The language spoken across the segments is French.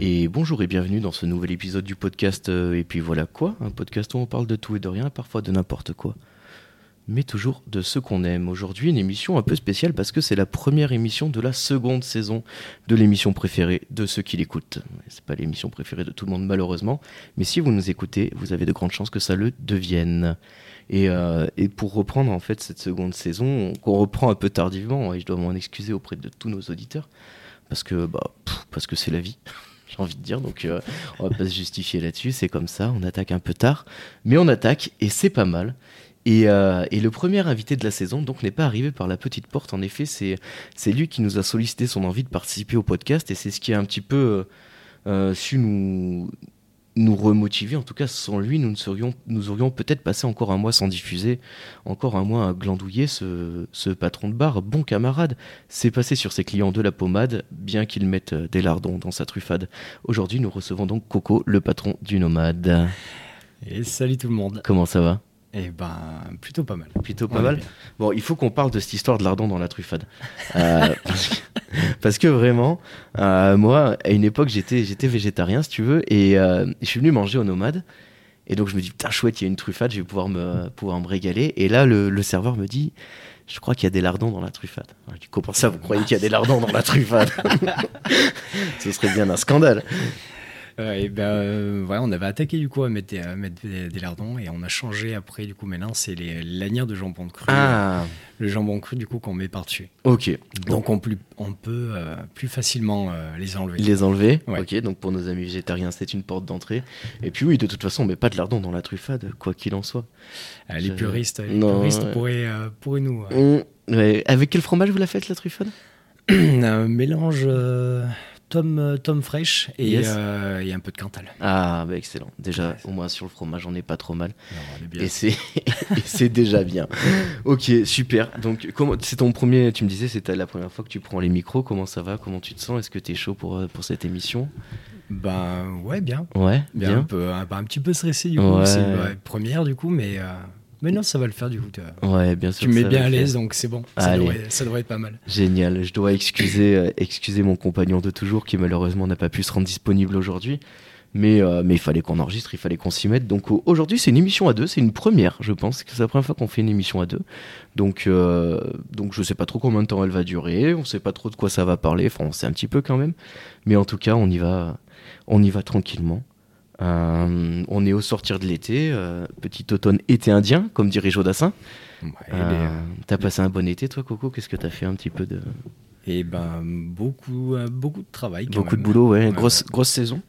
Et bonjour et bienvenue dans ce nouvel épisode du podcast euh, Et puis voilà quoi Un podcast où on parle de tout et de rien, parfois de n'importe quoi. Mais toujours de ce qu'on aime. Aujourd'hui, une émission un peu spéciale parce que c'est la première émission de la seconde saison de l'émission préférée de ceux qui l'écoutent. C'est pas l'émission préférée de tout le monde malheureusement, mais si vous nous écoutez, vous avez de grandes chances que ça le devienne. Et, euh, et pour reprendre en fait cette seconde saison, qu'on reprend un peu tardivement, et je dois m'en excuser auprès de tous nos auditeurs, parce que bah, parce que c'est la vie. Envie de dire, donc euh, on va pas se justifier là-dessus, c'est comme ça, on attaque un peu tard, mais on attaque et c'est pas mal. Et, euh, le premier invité de la saison donc n'est pas arrivé par la petite porte. En effet, c'est c'est lui qui nous a sollicité son envie de participer au podcast et c'est ce qui a un petit peu euh, su nous nous remotiver. En tout cas, sans lui, nous ne serions nous aurions peut-être passé encore un mois sans diffuser, encore un mois à glandouiller ce, ce patron de bar, bon camarade. C'est passé sur ses clients de la pommade, bien qu'il mette euh, des lardons dans sa truffade. Aujourd'hui, nous recevons donc Coco, le patron du Nomade. Et salut tout le monde. Comment ça va? Eh ben, plutôt pas mal. Plutôt pas mal. bien. Bon, il faut qu'on parle de cette histoire de lardon dans la truffade. Euh, parce, que, parce que vraiment, euh, moi, à une époque, j'étais, j'étais végétarien, si tu veux, et euh, je suis venu manger au nomade. Et donc, je me dis, putain, chouette, il y a une truffade, je vais pouvoir me, pouvoir me régaler. Et là, le, le serveur me dit, je crois qu'il y a des lardons dans la truffade. Je dis, comment ça, vous croyez qu'il y a des lardons dans la truffade? Ce serait bien un scandale. Et ben, euh, ouais, on avait attaqué du coup à mettre des, à mettre des, des lardons et on a changé après. Du coup, maintenant, c'est les lanières de jambon cru. Ah, Le jambon cru, du coup, qu'on met par-dessus. ok. Donc, on, plus, on peut euh, plus facilement euh, les enlever. Les enlever. Ouais. Ok, donc pour nos amis végétariens, c'est une porte d'entrée. Et puis oui, de toute façon, on met pas de lardons dans la truffade, quoi qu'il en soit. Euh, les puristes, les Non, puristes ouais. pourraient, euh, pourraient nous. euh, ouais. Avec quel fromage vous la faites, la truffade? Un mélange euh, tome, euh, et, Yes. euh, et un peu de Cantal. Ah, bah excellent. Déjà, Ouais. au moins sur le fromage, on n'est pas trop mal. Alors, on est bien. Et c'est déjà bien. Ok, super. Donc, comment c'est ton premier, tu me disais, c'était la première fois que tu prends les micros. Comment ça va? Comment tu te sens? Est-ce que tu es chaud pour, euh, pour cette émission? Ben, ouais, bien. Ouais, Bien, bien. un, peu, un, un petit peu stressé du coup, Ouais. c'est la première du coup, mais, euh, mais non, ça va le faire du coup. Tu, Ouais, bien sûr. tu me mets bien à l'aise, donc c'est bon. Ça devrait, ça devrait être pas mal. Génial. Je dois excuser, euh, excuser mon compagnon de toujours qui malheureusement n'a pas pu se rendre disponible aujourd'hui. Mais, euh, mais il fallait qu'on enregistre, il fallait qu'on s'y mette. Donc au- aujourd'hui, c'est une émission à deux. C'est une première, je pense. C'est la première fois qu'on fait une émission à deux. Donc, euh, donc je sais pas trop combien de temps elle va durer. On sait pas trop de quoi ça va parler. Enfin, on sait un petit peu quand même. Mais en tout cas, on y va, on y va tranquillement. Euh, on est au sortir de l'été, euh, petit automne été indien, comme dirait Jodassin. Ouais, Euh, T'as passé un bon été, toi, Coco? Qu'est-ce que t'as fait un petit peu de? Et, ben, beaucoup, beaucoup de travail. Beaucoup de boulot, ouais. Grosse, grosse saison?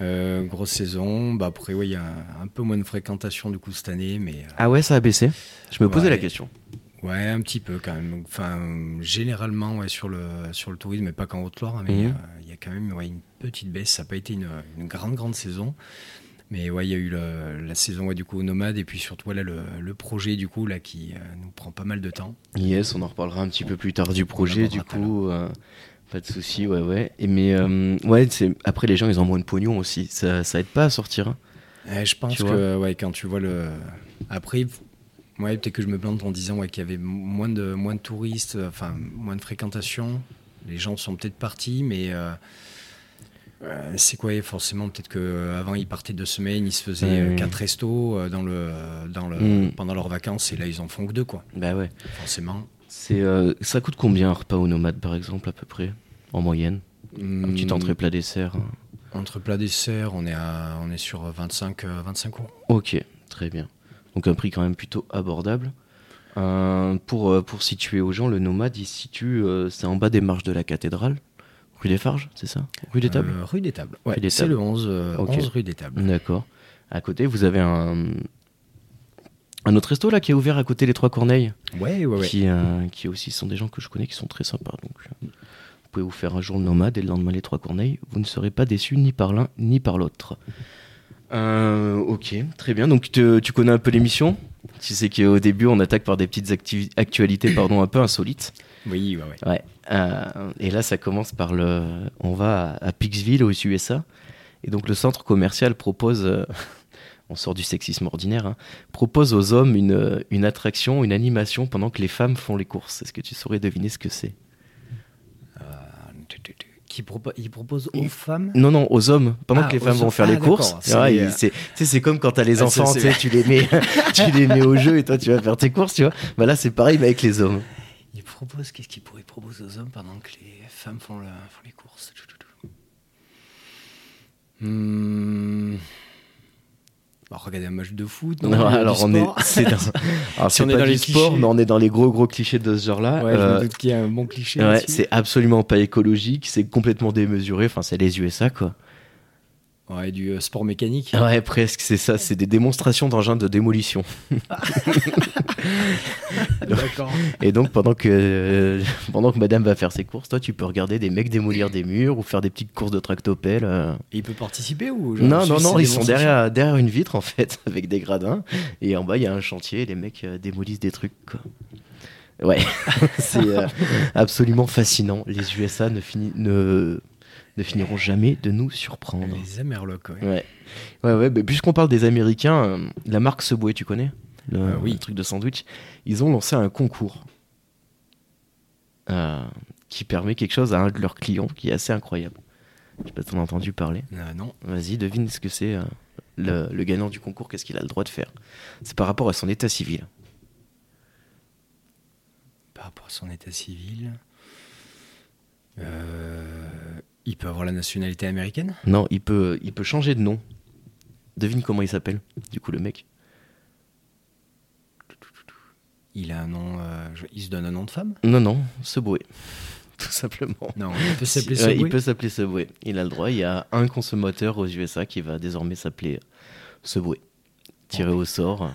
Grosse saison. Bah, après, ouais, il y a un, un peu moins de fréquentation du coup cette année, mais Ah ouais, ça a baissé? Je me posais la question. Ouais, un petit peu quand même. Enfin, généralement, ouais, sur, le, sur le tourisme, mais pas qu'en Haute-Loire, hein, mais Mhm. euh, il y a quand même ouais, une petite baisse. Ça n'a pas été une, une grande, grande saison. Mais ouais, il y a eu le- la saison ouais, du coup au nomade et puis surtout voilà, le, le projet du coup là qui euh, nous prend pas mal de temps. Yes, on en reparlera un petit peu plus tard du projet, du coup. euh, pas de souci, ouais, ouais. Et mais ouais, c'est après les gens, ils ont moins de pognon aussi. Ça, ça aide pas à sortir. hein. Ouais, je pense Tu que ouais, quand tu vois le. Après, ouais, peut-être que je me plante en disant ouais, qu'il y avait moins de, moins de touristes, euh, enfin moins de fréquentation. Les gens sont peut-être partis, mais. euh, euh, c'est quoi forcément peut-être que avant ils partaient deux semaines ils se faisaient ouais. quatre restos dans le dans le Mm. pendant leurs vacances et là ils en font que deux quoi Bah ouais. forcément C'est, euh, ça coûte combien un repas au nomade, par exemple, à peu près, en moyenne? Un petit Mm, entrée plat dessert. hein. entre plat dessert on est à on est sur 25 euh, 25 euros Ok, très bien. Donc un prix quand même plutôt abordable. Euh, pour, euh, pour situer aux gens, le nomade, il se situe, euh, c'est en bas des marches de la cathédrale, rue des Farges, c'est ça? Rue des Tables? Euh, rue des Tables ouais, c'est le 11 euh, Ok. 11 rue des Tables D'accord. À côté, vous avez un, un autre resto là qui est ouvert à côté des Trois Corneilles, ouais ouais ouais qui, qui aussi sont des gens que je connais qui sont très sympas. Donc, vous pouvez vous faire un jour le nomade et le lendemain les Trois Corneilles. Vous ne serez pas déçus ni par l'un ni par l'autre. Euh, ok, très bien. Donc te- tu connais un peu l'émission Tu sais qu'au début on attaque par des petites actualités pardon, un peu insolites. oui ouais ouais Ouais. Euh, et là, ça commence par le. On va à, à Pixville, aux USA. Et donc, le centre commercial propose. euh, on sort du sexisme ordinaire. hein, propose aux hommes une, une attraction, une animation pendant que les femmes font les courses. Est-ce que tu saurais deviner ce que c'est? Qui propo- il propose aux femmes Non, non, aux hommes, pendant Ah, que les femmes vont faire Ah, les courses. C'est- comme quand t'as les Ah, enfants, tu les mets, tu les mets au jeu et toi tu vas faire tes courses, tu vois. Bah là, c'est pareil, mais avec les hommes. Il propose, qu'est-ce qu'il pourrait proposer aux hommes pendant que les femmes font, le- font les courses? Hmm. Bah, Regardez un match de foot. non, Non, alors on est, sport. c'est dans, alors, Si c'est on est pas dans les sport, clichés. mais on est dans les gros gros clichés de ce genre-là. Ouais, je Euh, me doute qu'il y a un bon cliché. ouais, c'est absolument pas écologique, c'est complètement démesuré. Enfin, c'est les USA, quoi. Ouais, du euh, sport mécanique. Ouais, presque, c'est ça. C'est des démonstrations d'engins de démolition. D'accord. Et donc, pendant que, euh, pendant que madame va faire ses courses, toi, tu peux regarder des mecs démolir des murs ou faire des petites courses de tractopelle. euh. Et il peut participer ou genre, Non, non, non, ils sont derrière, derrière une vitre, en fait, avec des gradins. Et en bas, il y a un chantier et les mecs euh, démolissent des trucs, quoi. Ouais, c'est euh, absolument fascinant. Les USA ne, fini- ne, ne finiront jamais de nous surprendre. Les Amerlocs, ouais. Ouais, ouais, ouais. bah, puisqu'on parle des Américains, euh, la marque Subway, tu connais? Le, Euh, oui. le truc de sandwich. Ils ont lancé un concours euh, qui permet quelque chose à un de leurs clients qui est assez incroyable. Je sais pas si t'en as entendu parler. Non. Vas-y, devine ce que c'est le, le gagnant du concours, qu'est-ce qu'il a le droit de faire? C'est par rapport à son état civil. Par rapport à son état civil. Euh, il peut avoir la nationalité américaine Non, il peut, il peut changer de nom. Devine comment il s'appelle, du coup, le mec. Il a un nom. euh, il se donne un nom de femme? Non, non, Subway. Tout simplement. Non, il peut s'appeler Subway. il peut s'appeler Subway. Il a le droit. Il y a un consommateur aux USA qui va désormais s'appeler Subway. Tiré au sort.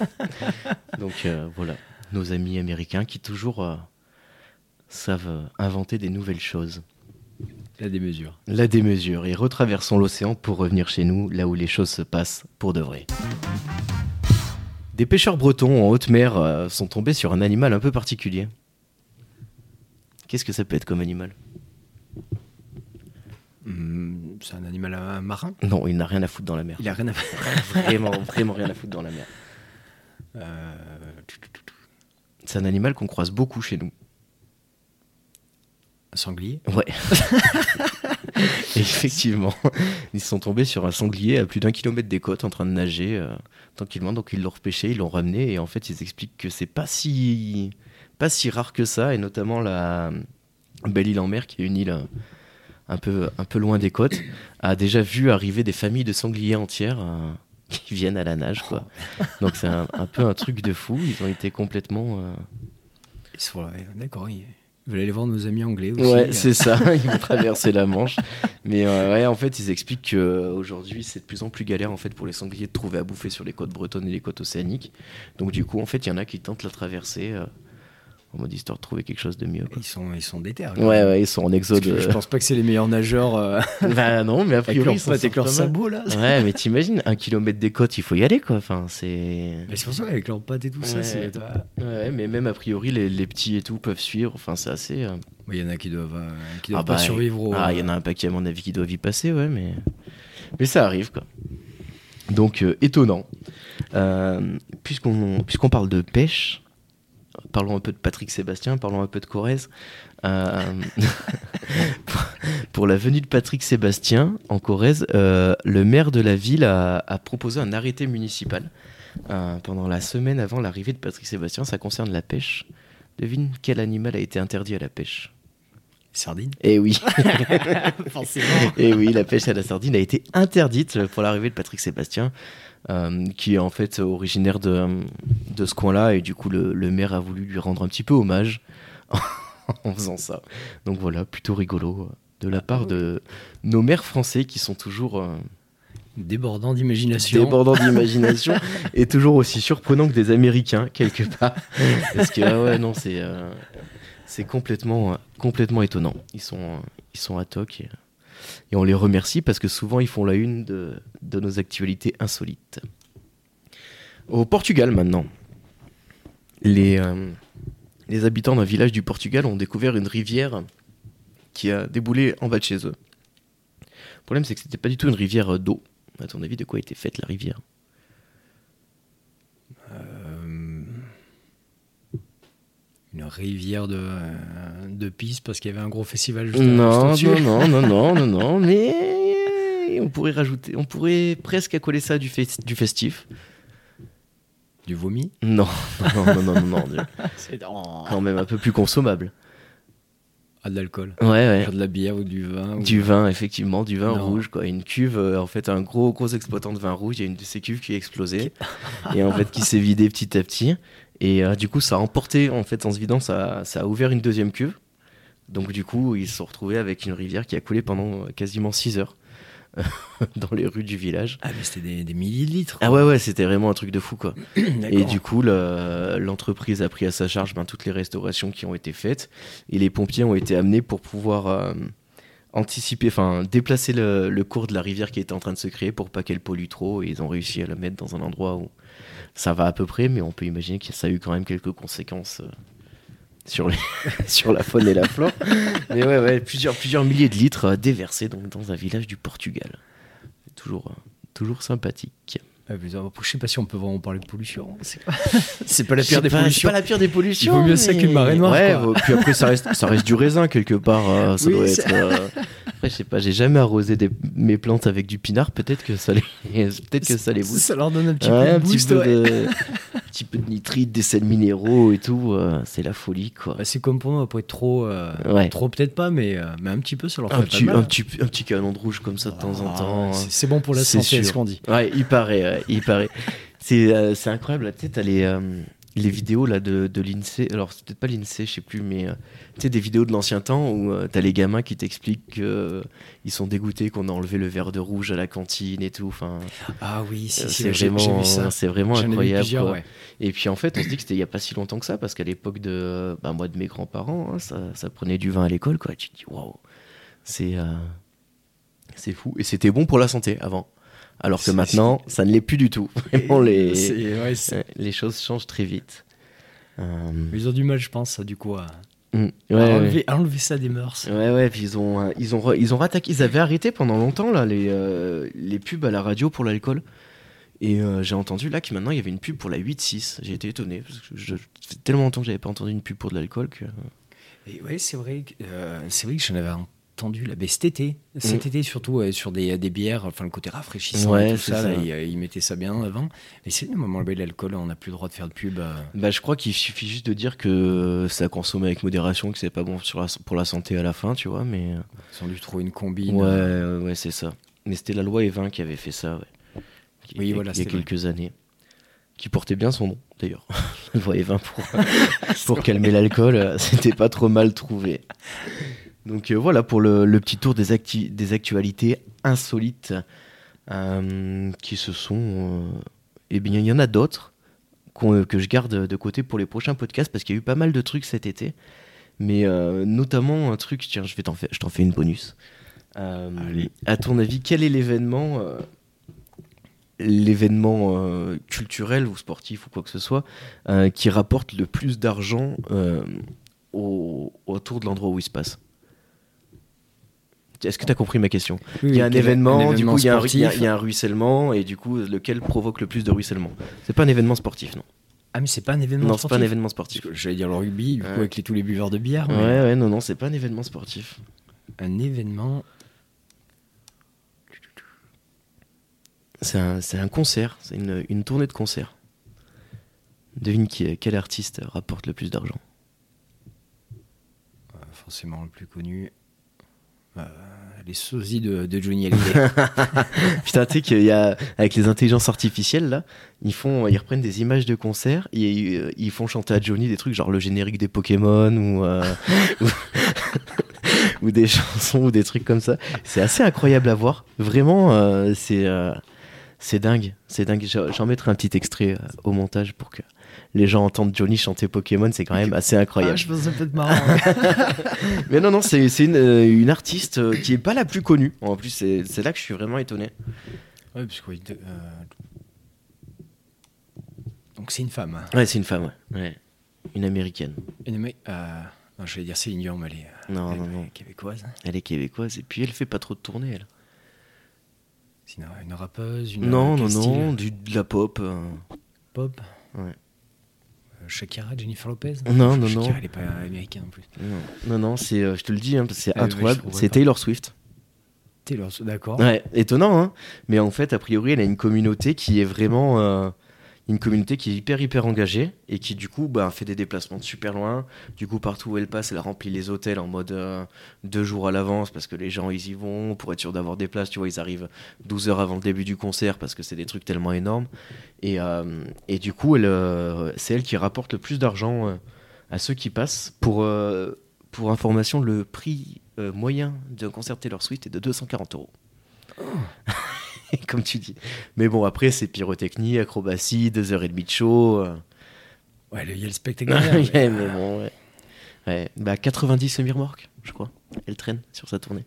Donc euh, voilà, nos amis américains qui toujours euh, savent euh, inventer des nouvelles choses. La démesure. La démesure et retraversons l'océan pour revenir chez nous, là où les choses se passent pour de vrai. Des pêcheurs bretons en haute mer euh, sont tombés sur un animal un peu particulier. Qu'est-ce que ça peut être comme animal? Hmm, c'est un animal euh, marin? Non, il n'a rien à foutre dans la mer. Il a rien à faire. Vraiment, vraiment rien à foutre dans la mer. Euh, C'est un animal qu'on croise beaucoup chez nous. Sanglier Ouais. Effectivement, ils sont tombés sur un sanglier à plus d'un kilomètre des côtes en train de nager euh, tranquillement. Donc ils l'ont repêché, ils l'ont ramené et en fait ils expliquent que c'est pas si pas si rare que ça et notamment la Belle Île en Mer qui est une île euh, un peu un peu loin des côtes a déjà vu arriver des familles de sangliers entières euh, qui viennent à la nage quoi. Donc c'est un, un peu un truc de fou. Ils ont été complètement euh, Ils sont D'accord, ils ils veulent aller voir nos amis anglais aussi. Ouais, euh. c'est ça, ils vont traverser la Manche. Mais euh, ouais, en fait, ils expliquent qu'aujourd'hui, c'est de plus en plus galère en fait, pour les sangliers de trouver à bouffer sur les côtes bretonnes et les côtes océaniques. Donc, du coup, en fait, il y en a qui tentent la traversée euh, en mode histoire de trouver quelque chose de mieux. quoi. Ils sont, ils sont déter. Ouais, ouais, ils sont en exode. Je euh, pense pas que c'est les meilleurs nageurs euh, bah non, mais a priori, leurs ils pattes, avec leurs sabots là. Ouais, mais t'imagines, un kilomètre des côtes, il faut y aller quoi. Enfin, c'est. Mais c'est pour ça avec leurs pattes et tout ça. C'est- Ouais, mais même a priori, les, les petits et tout peuvent suivre. Enfin, c'est assez. euh, Ouais, Il y en a qui doivent, euh, qui Ah doivent pas bah, survivre au. Ah, il y en a un paquet à mon avis qui doivent y passer, ouais, mais mais ça arrive quoi. Donc étonnant. Puisqu'on puisqu'on parle de pêche, parlons un peu de Patrick Sébastien, parlons un peu de Corrèze. Euh, pour- la venue de Patrick Sébastien en Corrèze, euh, le maire de la ville a, a proposé un arrêté municipal euh, pendant la semaine avant l'arrivée de Patrick Sébastien. Ça concerne la pêche. Devine quel animal a été interdit à la pêche? Sardine? Eh oui. Forcément. Et oui, la pêche à la sardine a été interdite pour l'arrivée de Patrick Sébastien, euh, qui est en fait originaire de, de ce coin-là, et du coup le, le maire a voulu lui rendre un petit peu hommage en faisant ça. Donc voilà, plutôt rigolo euh, de la part de nos maires français qui sont toujours euh, Débordant d'imagination. débordants d'imagination et toujours aussi surprenants que des Américains quelque part. Parce que ah ouais, non, c'est euh, c'est complètement complètement étonnant. Ils sont ils sont à toc et, et on les remercie parce que souvent ils font la une de, nos actualités insolites. Au Portugal maintenant, les euh, les habitants d'un village du Portugal ont découvert une rivière qui a déboulé en bas de chez eux. Le problème, c'est que c'était pas du tout une rivière d'eau. À ton avis, de quoi était faite la rivière? Une rivière de, euh, de piste parce qu'il y avait un gros festival juste Non, non, non, non, non, non, non, mais on pourrait rajouter, on pourrait presque accoler ça du, fes- du festif. Du vomi? Non, non, non, non, non, non, C'est quand même un peu plus consommable. Ah, de l'alcool. Ouais, ouais. De la bière ou du vin. ou- Du vin, effectivement, du vin Non. rouge, quoi. Une cuve, euh, en fait, un gros, gros exploitant de vin rouge. Il y a une de ces cuves qui a explosé et en fait qui s'est vidée petit à petit. Et euh, du coup, ça a emporté, en fait, en se vidant, ça, ça a ouvert une deuxième cuve. Donc, du coup, ils se sont retrouvés avec une rivière qui a coulé pendant euh, quasiment 6 heures dans les rues du village. Ah, mais c'était des, des milliers de litres. Ah ouais, ouais, c'était vraiment un truc de fou, quoi. Et du coup, le- l'entreprise a pris à sa charge ben, toutes les restaurations qui ont été faites et les pompiers ont été amenés pour pouvoir euh, anticiper, enfin déplacer le, cours de la rivière qui était en train de se créer pour pas qu'elle pollue trop. Et ils ont réussi à la mettre dans un endroit où ça va à peu près, mais on peut imaginer que ça a eu quand même quelques conséquences. euh, sur, sur la faune et la flore. Mais ouais, plusieurs, milliers de litres euh, déversés dans un village du Portugal. Toujours, euh, toujours sympathique. Ah, mais, je sais pas si on peut vraiment parler de pollution. C'est pas, pas la pire des pas- C'est pollutions. pas la pire des pollutions. Il vaut mieux ça qu'une marée noire, Ouais, quoi. puis après, ça reste, ça reste du raisin quelque part. euh, ça Oui, doit être. euh, Après, je sais pas, j'ai jamais arrosé des- mes plantes avec du pinard. Peut-être que ça les, peut-être que ça les booste. Ça leur donne un petit Ouais, peu de un petit peu ouais. de, un petit peu de nitrite, des sels minéraux et tout. euh, c'est la folie, quoi. Bah, c'est comme pour nous, après trop, euh, Ouais. trop peut-être pas, mais, euh, mais un petit peu, ça leur fait Un pas petit, de mal. un, petit, un petit canon de rouge comme ça de temps en Ah, temps. c'est- C'est bon pour la santé, ce qu'on dit. Ouais, il paraît, il paraît. C'est euh, c'est incroyable, tu sais, t'as les, euh, les vidéos là, de, de l'INSEE, alors c'est peut-être pas l'INSEE, je sais plus, mais euh, tu sais, des vidéos de l'ancien temps où euh, t'as les gamins qui t'expliquent qu'ils sont dégoûtés qu'on a enlevé le verre de rouge à la cantine et tout. Enfin, Ah oui, euh, si, si, c'est vraiment, c'est vraiment incroyable. plusieurs, quoi. ouais. Et puis en fait, on se dit que c'était il y a pas si longtemps que ça, parce qu'à l'époque de, bah, moi, de mes grands-parents, hein, ça, ça prenait du vin à l'école, quoi. Tu te dis, waouh, c'est euh, c'est fou. Et c'était bon pour la santé avant. Alors que maintenant, ça ne l'est plus du tout. Vraiment, les, ouais, choses changent très vite. Euh, Ils ont du mal, je pense, du coup, à, mm, ouais, à ouais. enlever, à enlever ça des mœurs. Ouais, ouais, puis ils ont, euh, ils ont, ils ont rattaqué, ils avaient arrêté pendant longtemps là les, euh, les pubs à la radio pour l'alcool. Et euh, j'ai entendu là que maintenant il y avait une pub pour la 8-6. J'ai été étonné parce que je, ça fait tellement longtemps que j'avais pas entendu une pub pour de l'alcool que. Et ouais, c'est vrai, que, euh, c'est vrai que j'en avais entendu là, mais cet été, Mm. été surtout sur des, des bières, enfin le côté rafraîchissant Ouais, et tout ça, ça. là, ils, euh, ils mettaient ça bien avant. Mais c'est le moment où l'alcool, on n'a plus le droit de faire de pub. euh, Bah, je crois qu'il suffit juste de dire que ça consomme avec modération, que c'est pas bon sur la- pour la santé à la fin, tu vois. Mais ils ont dû trouver une combine. ouais, euh, ouais, c'est ça. Mais c'était la loi Evin qui avait fait ça, ouais. Qui- Oui, il y a- voilà, il y a c'était vrai. quelques années. Qui portait bien son nom, d'ailleurs. la loi Evin pour, pour calmer l'alcool, euh, c'était pas trop mal trouvé. Donc euh, voilà pour le, le petit tour des, des actualités insolites euh, qui se sont. euh, eh bien, il y en a d'autres que je garde de côté pour les prochains podcasts parce qu'il y a eu pas mal de trucs cet été. Mais notamment un truc, tiens, je vais t'en fais une bonus. Allez. à ton avis, quel est l'événement, l'événement euh, culturel ou sportif ou quoi que ce soit, euh, qui rapporte le plus d'argent euh, au- autour de l'endroit où il se passe? Est-ce que tu as compris ma question oui, Il y a un événement, du coup il y, a un- il y a- sportif. il y a un ruissellement, et du coup lequel provoque le plus de ruissellement C'est pas un événement sportif, non Ah, mais c'est pas un événement Non, c'est pas un sportif. événement sportif. J'allais dire le rugby, du coup, Ouais. avec les, tous les buveurs de bière. Ouais, mais ouais, non, non, c'est pas un événement sportif. Un événement. C'est un, concert, c'est une, une tournée de concert. Devine qui, quel artiste rapporte le plus d'argent euh, forcément le plus connu. Euh, les sosies de, de Johnny Hallyday. Putain, tu sais qu'il y a, avec les intelligences artificielles, là, ils, font, ils reprennent des images de concerts et euh, ils font chanter à Johnny des trucs genre le générique des Pokémon ou, euh, ou, des chansons ou des trucs comme ça. C'est assez incroyable à voir. Vraiment, euh, c'est euh, c'est dingue. C'est dingue. J'en mettrai un petit extrait euh, au montage pour que les gens entendent Johnny chanter Pokémon. C'est quand même assez incroyable. Ah, je pense que ça peut être marrant. ouais. Mais non, non, c'est c'est une, euh, une artiste euh, qui est pas la plus connue. En plus, c'est c'est là que je suis vraiment étonné. Ouais, parce que, oui, de- euh, Donc c'est une femme. hein. Ouais, c'est une femme, ouais. Ouais. Une américaine. Une euh, non, je vais dire Céline Dion, mais elle est, Non, elle non, est non. québécoise. Elle est québécoise et puis elle fait pas trop de tournées, elle. C'est une, une rappeuse, une non, non, non, du, de la pop. euh. Pop. Ouais. Shakira, Jennifer Lopez? Non, non, Shakira, non. elle est pas américaine en plus. Non, non, non, c'est, euh, je te le dis, hein, c'est trouverais c'est pas. Taylor Swift. Taylor, d'accord. Ouais, étonnant, hein. Mais en fait, a priori, elle a une communauté qui est vraiment. Une communauté qui est hyper, hyper engagée et qui, du coup, bah, fait des déplacements de super loin. Du coup, partout où elle passe, elle remplit les hôtels en mode euh, deux jours à l'avance parce que les gens, ils y vont pour être sûr d'avoir des places. Tu vois, ils arrivent 12 heures avant le début du concert parce que c'est des trucs tellement énormes. Et, euh, et du coup, elle, euh, c'est elle qui rapporte le plus d'argent à ceux qui passent. Pour, pour information, le prix moyen d'un concert Taylor Swift est de 240 euros. Comme tu dis. Mais bon, après, c'est pyrotechnie, acrobatie, deux heures et demie de show. euh. Ouais, le- il y a le spectacle. mais mais- bon, ouais. Ouais, bah 90 semi-remorques, je crois. Elle traîne sur sa tournée.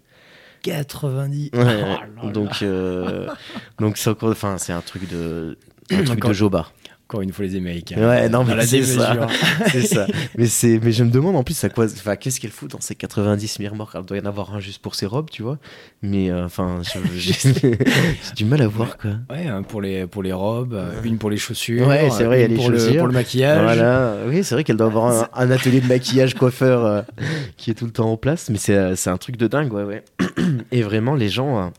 90. Ouais, Oh donc, euh, donc c'est encore, enfin, c'est un truc de, un truc Encore- de Joba. Encore une fois, les Américains. Ouais, non, mais c'est ça. c'est ça. Mais mais je me demande en plus à quoi, enfin, qu'est-ce qu'elle fout dans ces 90 semi-remorques Il doit y en avoir un juste pour ses robes, tu vois. Mais euh, enfin, je- j'ai du mal à voir quoi. Ouais, pour les, pour les robes, euh, une pour les chaussures. Ouais, c'est vrai, il y a une les pour le, chaussures. pour le maquillage. Voilà, oui, c'est vrai qu'elle doit avoir un, un atelier de maquillage coiffeur euh, qui est tout le temps en place, mais c'est euh, c'est un truc de dingue, ouais, ouais. Et vraiment, les gens, euh,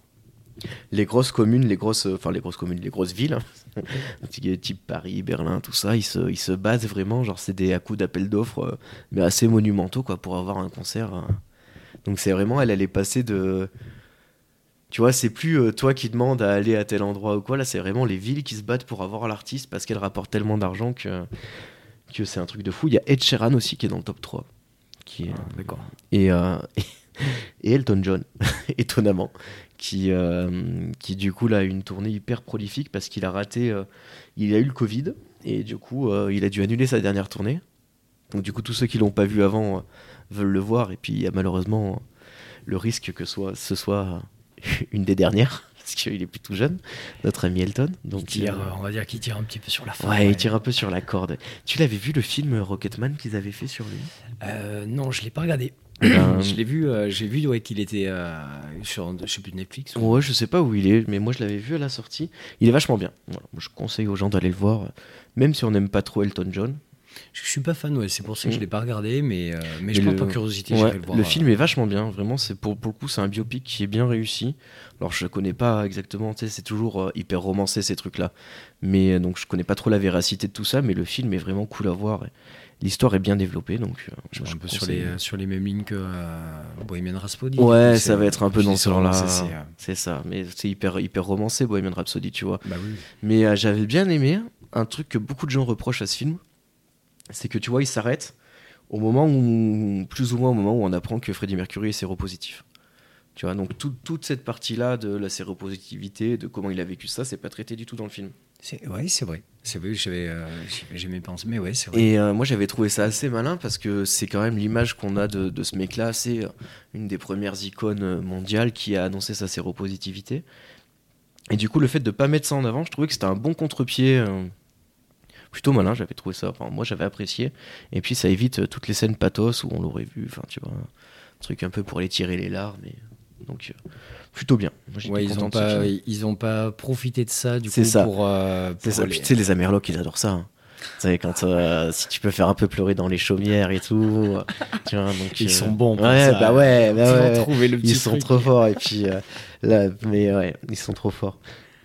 les grosses communes, les grosses, euh, enfin les grosses communes, les grosses villes, hein, type Paris, Berlin, tout ça, ils se, ils se basent vraiment, genre c'est des à coups d'appel d'offres, euh, mais assez monumentaux quoi, pour avoir un concert. euh. Donc c'est vraiment, elle, elle est passée de tu vois, c'est plus euh, toi qui demandes à aller à tel endroit ou quoi. Là, c'est vraiment les villes qui se battent pour avoir l'artiste parce qu'elle rapporte tellement d'argent que, que c'est un truc de fou. Il y a Ed Sheeran aussi qui est dans le top 3. Qui est, Ah, D'accord. et, et Elton John, étonnamment, qui, euh, qui du coup là, a eu une tournée hyper prolifique parce qu'il a raté. euh, il a eu le Covid et du coup, euh, il a dû annuler sa dernière tournée. Donc, du coup, tous ceux qui l'ont pas vu avant veulent le voir. Et puis, il y a malheureusement le risque que soit, ce soit une des dernières parce qu'il est plus tout jeune, notre ami Elton. Donc, tire, euh, on va dire qu'il tire un petit peu sur la fin. Ouais, il tire un peu sur la corde. Tu l'avais vu le film Rocketman qu'ils avaient fait sur lui? Euh, non, je l'ai pas regardé. Ben, je l'ai vu, euh, j'ai vu ouais, qu'il était euh, sur, je sais plus, Netflix. ou- Ouais, je sais pas où il est, mais moi je l'avais vu à la sortie. Il est vachement bien. Voilà, je conseille aux gens d'aller le voir, euh, même si on n'aime pas trop Elton John. Je, je suis pas fan, ouais, c'est pour ça que je Mm. l'ai pas regardé, mais, mais je Mais pense le- par curiosité, Ouais, le voir. le film est vachement bien, vraiment. C'est pour, pour le coup, c'est un biopic qui est bien réussi. Alors je connais pas exactement, c'est toujours hyper romancé ces trucs-là. Mais donc je connais pas trop la véracité de tout ça, mais le film est vraiment cool à voir. et L'histoire est bien développée, donc euh, je je un peu sur conseille. les, euh, sur les mêmes lignes que euh, Bohemian Rhapsody. Ouais, ça va être un peu dans ce genre-là. c'est- ça, mais c'est hyper hyper romancé Bohemian Rhapsody, tu vois. Bah oui. Mais euh, j'avais bien aimé un truc que beaucoup de gens reprochent à ce film, c'est que tu vois, il s'arrête au moment où, plus ou moins au moment où on apprend que Freddie Mercury est séropositif. Tu vois, donc tout- toute cette partie-là de la séropositivité, de comment il a vécu ça, c'est pas traité du tout dans le film. Ouais, c'est vrai. C'est vrai, j'avais, euh, pensé, mais ouais, c'est vrai. Et euh, moi, j'avais trouvé ça assez malin parce que c'est quand même l'image qu'on a de, de ce mec-là. C'est euh, une des premières icônes euh, mondiales qui a annoncé sa séropositivité. Et du coup, le fait de pas mettre ça en avant, je trouvais que c'était un bon contre-pied. plutôt malin, j'avais trouvé ça. Enfin, moi, j'avais apprécié. Et puis, ça évite toutes les scènes pathos où on l'aurait vu. Enfin, tu vois, un truc un peu pour les tirer les larmes. Et... Donc, plutôt bien. Moi, j'étais Ouais, ils content ont de ce pas, ils ont pas profité de ça du coup C'est ça. pour. euh, pour ça. les- Puis, tu sais, les Amerlocs, ils adorent ça. hein. Tu sais, quand euh, si tu peux faire un peu pleurer dans les chaumières et tout. tu vois, donc, Ils euh, sont bons pour ouais, ça. bah ouais, Ils bah ont ouais. trouvé le petit Ils sont truc. trop forts. Et puis euh, là, mais ouais, ils sont trop forts.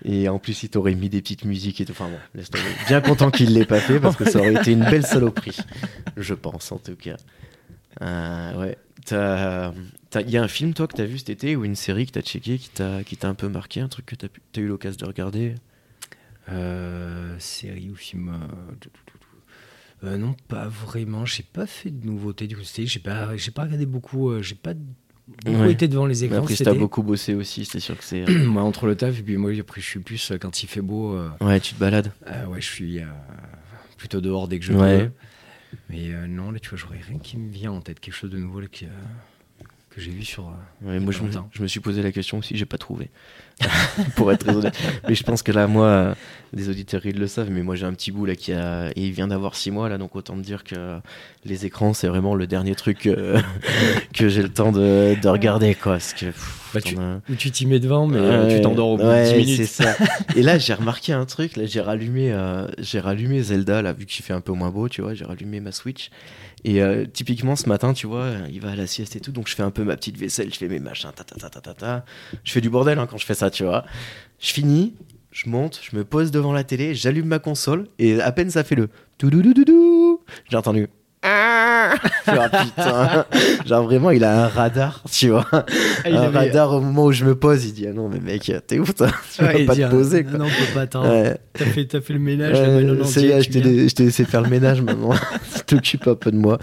Et en plus, ils t'auraient mis des petites musiques et tout. Enfin bon, laisse tomber. Bien content qu'il l'ait pas fait parce que ça aurait été une belle saloperie. Je pense, en tout cas. Ouais. Il y a un film, toi, que t'as vu cet été ou une série que t'as checké qui t'a qui t'a un peu marqué, un truc que t'as t'as eu l'occasion de regarder? Euh, série ou film euh. Euh, Non, pas vraiment. J'ai pas fait de nouveautés du coup. J'ai pas, j'ai pas regardé beaucoup. euh, j'ai pas beaucoup Ouais. été devant les Mais écrans. après, si cet t'as beaucoup bossé aussi, c'est sûr que c'est. moi entre le taf et puis moi après je suis plus quand il fait beau. Ouais, tu te balades. ouais, je suis plutôt dehors dès que je Ouais. peux. Mais euh, non, là tu vois, j'aurais rien qui me vient en tête, quelque chose de nouveau là, qui, euh, que j'ai vu sur. euh, Ouais, moi, je me, je me suis posé la question aussi, j'ai pas trouvé. Pour être très honnête. Mais je pense que là, moi, euh, des auditeurs, ils le savent, mais moi, j'ai un petit bout là qui a. Et il vient d'avoir six mois là, donc autant te dire que les écrans, c'est vraiment le dernier truc euh, que j'ai le temps de, de regarder, quoi. Parce que. pff, Bah, tu- t'y mets devant, mais euh, tu t'endors au bout Ouais, de 10 minutes. ça. Et là, j'ai remarqué un truc. Là, j'ai rallumé, euh, j'ai rallumé Zelda, là, vu qu'il fait un peu moins beau, tu vois. J'ai rallumé ma Switch. Et euh, typiquement, ce matin, tu vois, il va à la sieste et tout. Donc, je fais un peu ma petite vaisselle, je fais mes machins, ta ta ta ta ta ta. Je fais du bordel hein, quand je fais ça, tu vois. Je finis, je monte, je me pose devant la télé, j'allume ma console. Et à peine ça fait le tout j'ai entendu. Ah Je fais, Ah, putain. Genre vraiment, il a un radar, tu vois. Ah, il un avait- radar au moment où je me pose. Il dit Ah non, mais mec, t'es où toi Tu vas Ouais, il pas dit, te ah, poser quoi. Non, on peut pas attendre. Ouais. T'as fait, t'as fait le ménage, Melon c'est je t'ai laissé faire le ménage maintenant. tu t'occupes un peu de moi.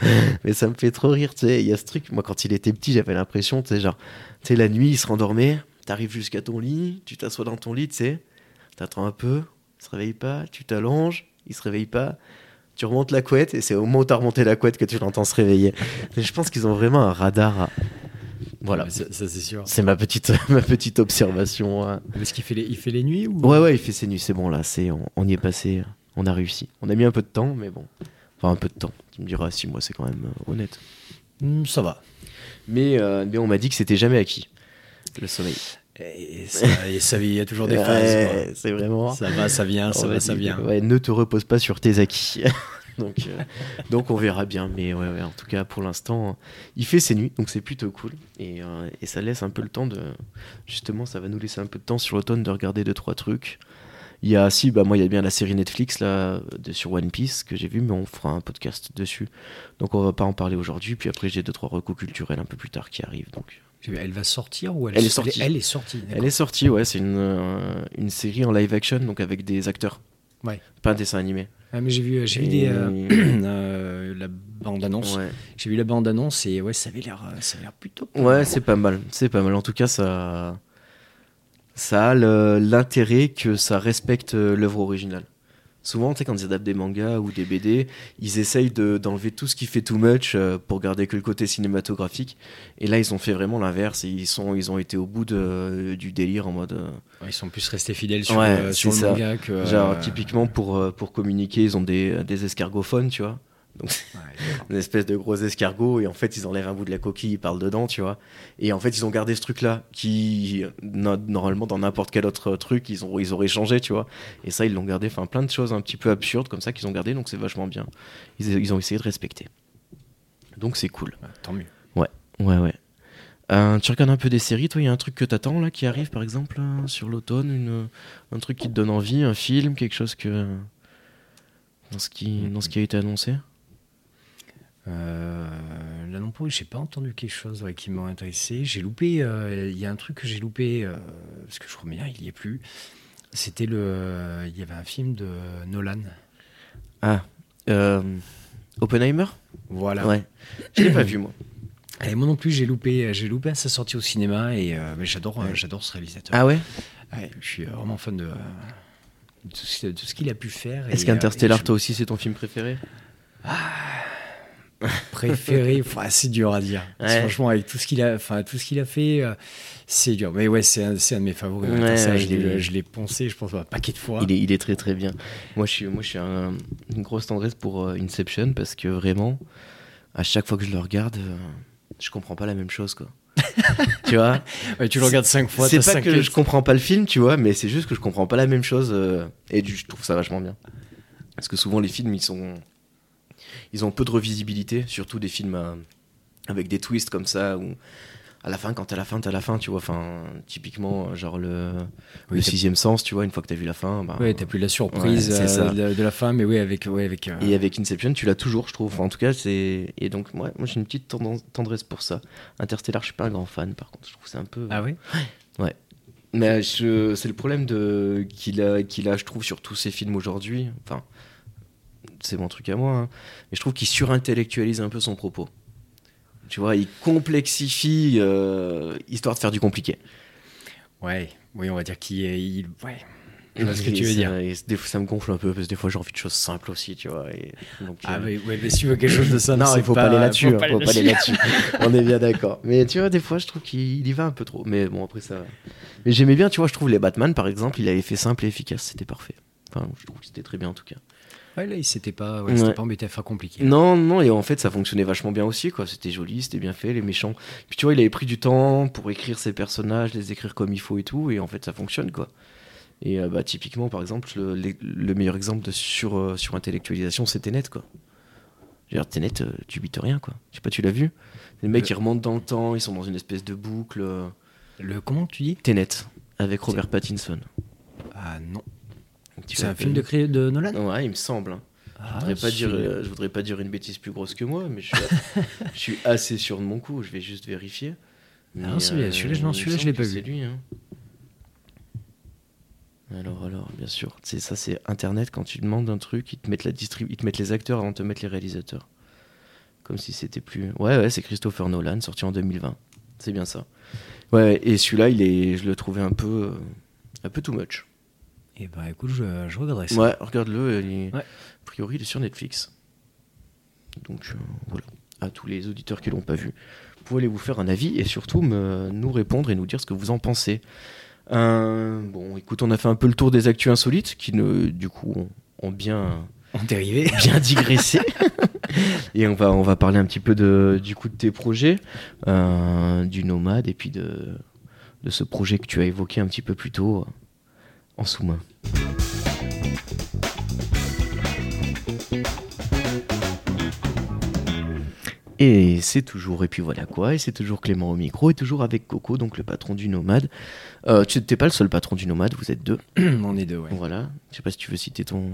Mais ça me fait trop rire, tu sais. Il y a ce truc, moi, quand il était petit, j'avais l'impression, tu sais, genre, tu sais, la nuit, il se rendormait, t'arrives jusqu'à ton lit, tu t'assois dans ton lit, tu sais, t'attends un peu, il se réveille pas, tu t'allonges, il se réveille pas. Tu remontes la couette et c'est au moment où t'as remonté la couette que tu l'entends se réveiller. Et je pense qu'ils ont vraiment un radar. à- Voilà, ça, ça, c'est sûr. c'est ma petite, ma petite observation. hein. Parce qu'il fait les, il fait les nuits ou Ouais, ouais, il fait ses nuits, c'est bon, là, c'est, on, on y est passé, on a réussi. On a mis un peu de temps, mais bon. Enfin, un peu de temps. Tu me diras, si moi, c'est quand même euh, honnête. Hmm, Ça va. Mais, euh, mais on m'a dit que c'était jamais acquis, le sommeil. Et ça, et ça, il y a toujours des phases. C'est vraiment. Ça va, ça vient, ça va, ça vient. Ouais, ne te repose pas sur tes acquis. donc, euh, donc, on verra bien. Mais ouais, ouais, en tout cas, pour l'instant, il fait ses nuits, donc c'est plutôt cool. Et, euh, et ça laisse un peu le temps de. Justement, ça va nous laisser un peu de temps sur l'automne de regarder deux, trois trucs. Il y a, si, bah moi, il y a bien la série Netflix là, de, sur One Piece que j'ai vu, mais on fera un podcast dessus. Donc, on va pas en parler aujourd'hui. Puis après, j'ai deux, trois recos culturels un peu plus tard qui arrivent. Donc, Elle va sortir ou elle, Elle est sortie. Elle est sortie. elle est sortie, ouais, c'est une, euh, une série en live action, donc avec des acteurs. Ouais. Pas un dessin animé. Ah, mais j'ai vu, j'ai vu des, euh, euh, la bande annonce. Ouais. J'ai vu la bande annonce et ouais, ça avait l'air, ça avait l'air plutôt. Ouais, c'est pas mal. C'est pas mal. En tout cas, ça, ça a l'intérêt que ça respecte l'œuvre originale. Souvent, tu sais, quand ils adaptent des mangas ou des BD, ils essayent de- d'enlever tout ce qui fait too much euh, pour garder que le côté cinématographique. Et là, ils ont fait vraiment l'inverse. Ils, sont, ils ont été au bout de- du délire en mode. euh, Ils sont plus restés fidèles sur, Ouais, euh, sur le ça. manga que. Genre, typiquement, pour, pour communiquer, ils ont des, des escargophones, tu vois. Donc, ouais, une espèce de gros escargot et en fait ils enlèvent un bout de la coquille ils parlent dedans tu vois. Et en fait ils ont gardé ce truc là qui no- normalement dans n'importe quel autre truc ils, ont, ils auraient changé tu vois. Et ça ils l'ont gardé enfin plein de choses un petit peu absurdes comme ça qu'ils ont gardé donc c'est vachement bien. Ils, ils ont essayé de respecter. Donc c'est cool. Ouais, tant mieux. ouais ouais Euh, tu regardes un peu des séries toi il y a un truc que t'attends là qui arrive par exemple euh, sur l'automne une, un truc qui te donne envie un film quelque chose que dans ce qui, dans ce qui a été annoncé? Là non plus, j'ai pas entendu quelque chose ouais, qui m'a intéressé. J'ai loupé. euh, Il y a un truc que j'ai loupé euh, parce que je crois bien il y est plus. C'était le. Il y avait un film de Nolan. Ah, euh, Oppenheimer? Voilà. Ouais. Je l'ai pas vu, moi. Et moi non plus, j'ai loupé. J'ai loupé sa sortie au cinéma et euh, mais j'adore. euh, j'adore ce réalisateur. Ah ouais? Ouais, je suis vraiment fan de. euh, de tout ce de ce qu'il a pu faire. Est-ce qu'Interstellar, euh, toi aussi, c'est ton film préféré? Je- préféré Enfin, C'est dur à dire. Ouais. Franchement, avec tout ce qu'il a, enfin tout ce qu'il a fait, euh, c'est dur. Mais ouais, c'est un, un de mes favoris. Ouais, ça, je l'ai- poncé, je pense, un paquet de fois. il est, il est très très bien. Moi, je suis, moi, je suis un- une grosse tendresse pour euh, Inception parce que vraiment, à chaque fois que je le regarde, euh, je comprends pas la même chose, quoi. tu vois? Ouais, tu le regardes cinq fois. C'est pas que je comprends pas le film, tu vois, mais c'est juste que je comprends pas la même chose euh, et je trouve ça vachement bien. Parce que souvent les films, ils sont, ils ont peu de revisibilité, surtout des films euh, avec des twists comme ça où à la fin, quand t'as la fin, t'as la fin, tu vois. Enfin, typiquement, genre le, Oui, sixième sens, tu vois, une fois que t'as vu la fin, bah, Ouais, t'as plus la surprise Ouais, euh, de, de la fin, mais oui, avec, ouais, avec. euh, Et avec Inception, tu l'as toujours, je trouve. Enfin, en tout cas, c'est. Et donc, moi, moi j'ai une petite tendresse pour ça. Interstellar, je suis pas un grand fan, par contre. Je trouve que c'est un peu. Ah ouais. Mais je- c'est le problème de... qu'il a, qu'il a, je trouve, sur tous ses films aujourd'hui. Enfin, c'est mon truc à moi. hein. Mais je trouve qu'il surintellectualise un peu son propos. Tu vois, il complexifie, euh, histoire de faire du compliqué. Ouais. Oui, on va dire qu'il il- Ouais. Je vois ce que tu veux dire. des fois, ça me gonfle un peu, parce que des fois, j'ai envie de choses simples aussi, tu vois. Et donc, Ah euh, mais, ouais, mais si tu veux quelque chose de ça, non, il faut pas, aller là-dessus. faut hein, pas faut pas aller là-dessus. On est bien d'accord. Mais tu vois, des fois, je trouve qu'il il y va un peu trop. Mais bon, après ça. Mais j'aimais bien, tu vois, je trouve les Batman, par exemple, il avait fait simple et efficace. C'était parfait. Enfin, je trouve que c'était très bien en tout cas. Ouais, là, il s'était pas, ouais, Ouais. pas embêté à faire compliqué. Non, non, et en fait, ça fonctionnait vachement bien aussi, quoi. C'était joli, c'était bien fait, les méchants. Puis tu vois, il avait pris du temps pour écrire ses personnages, les écrire comme il faut et tout, et en fait, ça fonctionne, quoi. Et euh, bah, typiquement, par exemple, le, le meilleur exemple de sur, euh, sur intellectualisation, c'est Tenet, quoi. Dire, Tenet, euh, tu bites rien, quoi. Je sais pas, tu l'as vu? Les mecs, Euh. ils remontent dans le temps, ils sont dans une espèce de boucle. Le comment tu dis? Tenet, avec Robert Pattinson. Ah non. C'est un film de, vu cré- de Nolan Ouais, il me semble. hein. Ah, Je voudrais, pas dire, euh, je voudrais pas dire une bêtise plus grosse que moi, mais je suis, je suis assez sûr de mon coup. Je vais juste vérifier. Mais, Ah, celui-là, celui-là, je- non, il me celui-là, je l'ai pas vu. C'est lui. hein. Alors, alors, bien sûr. C'est ça, c'est Internet. Quand tu demandes un truc, ils te mettent la distrib- ils te mettent les acteurs avant de te mettre les réalisateurs. Comme si c'était plus. Ouais, ouais, c'est Christopher Nolan, sorti en 2020. C'est bien ça. Ouais, et celui-là, il est, je le trouvais un peu, euh, un peu too much. Eh ben écoute, je, je regarderai ça. Ouais, regarde-le. il est- Ouais. A priori, il est sur Netflix. Donc euh, voilà. À tous les auditeurs qui l'ont pas vu, vous pouvez aller vous faire un avis et surtout me, nous répondre et nous dire ce que vous en pensez. Euh, bon, écoute, on a fait un peu le tour des actus insolites qui, ne, du coup, ont, ont bien, En dérivé. bien digressé. et on va, on va parler un petit peu de, du coup de tes projets, euh, du nomade et puis de, de ce projet que tu as évoqué un petit peu plus tôt sous-main. Et c'est toujours, et puis voilà quoi, et c'est toujours Clément au micro, et toujours avec Coco, donc le patron du Nomade. Euh, tu n'es pas le seul patron du Nomade, vous êtes deux. On est deux, ouais. Voilà. Je sais pas si tu veux citer ton,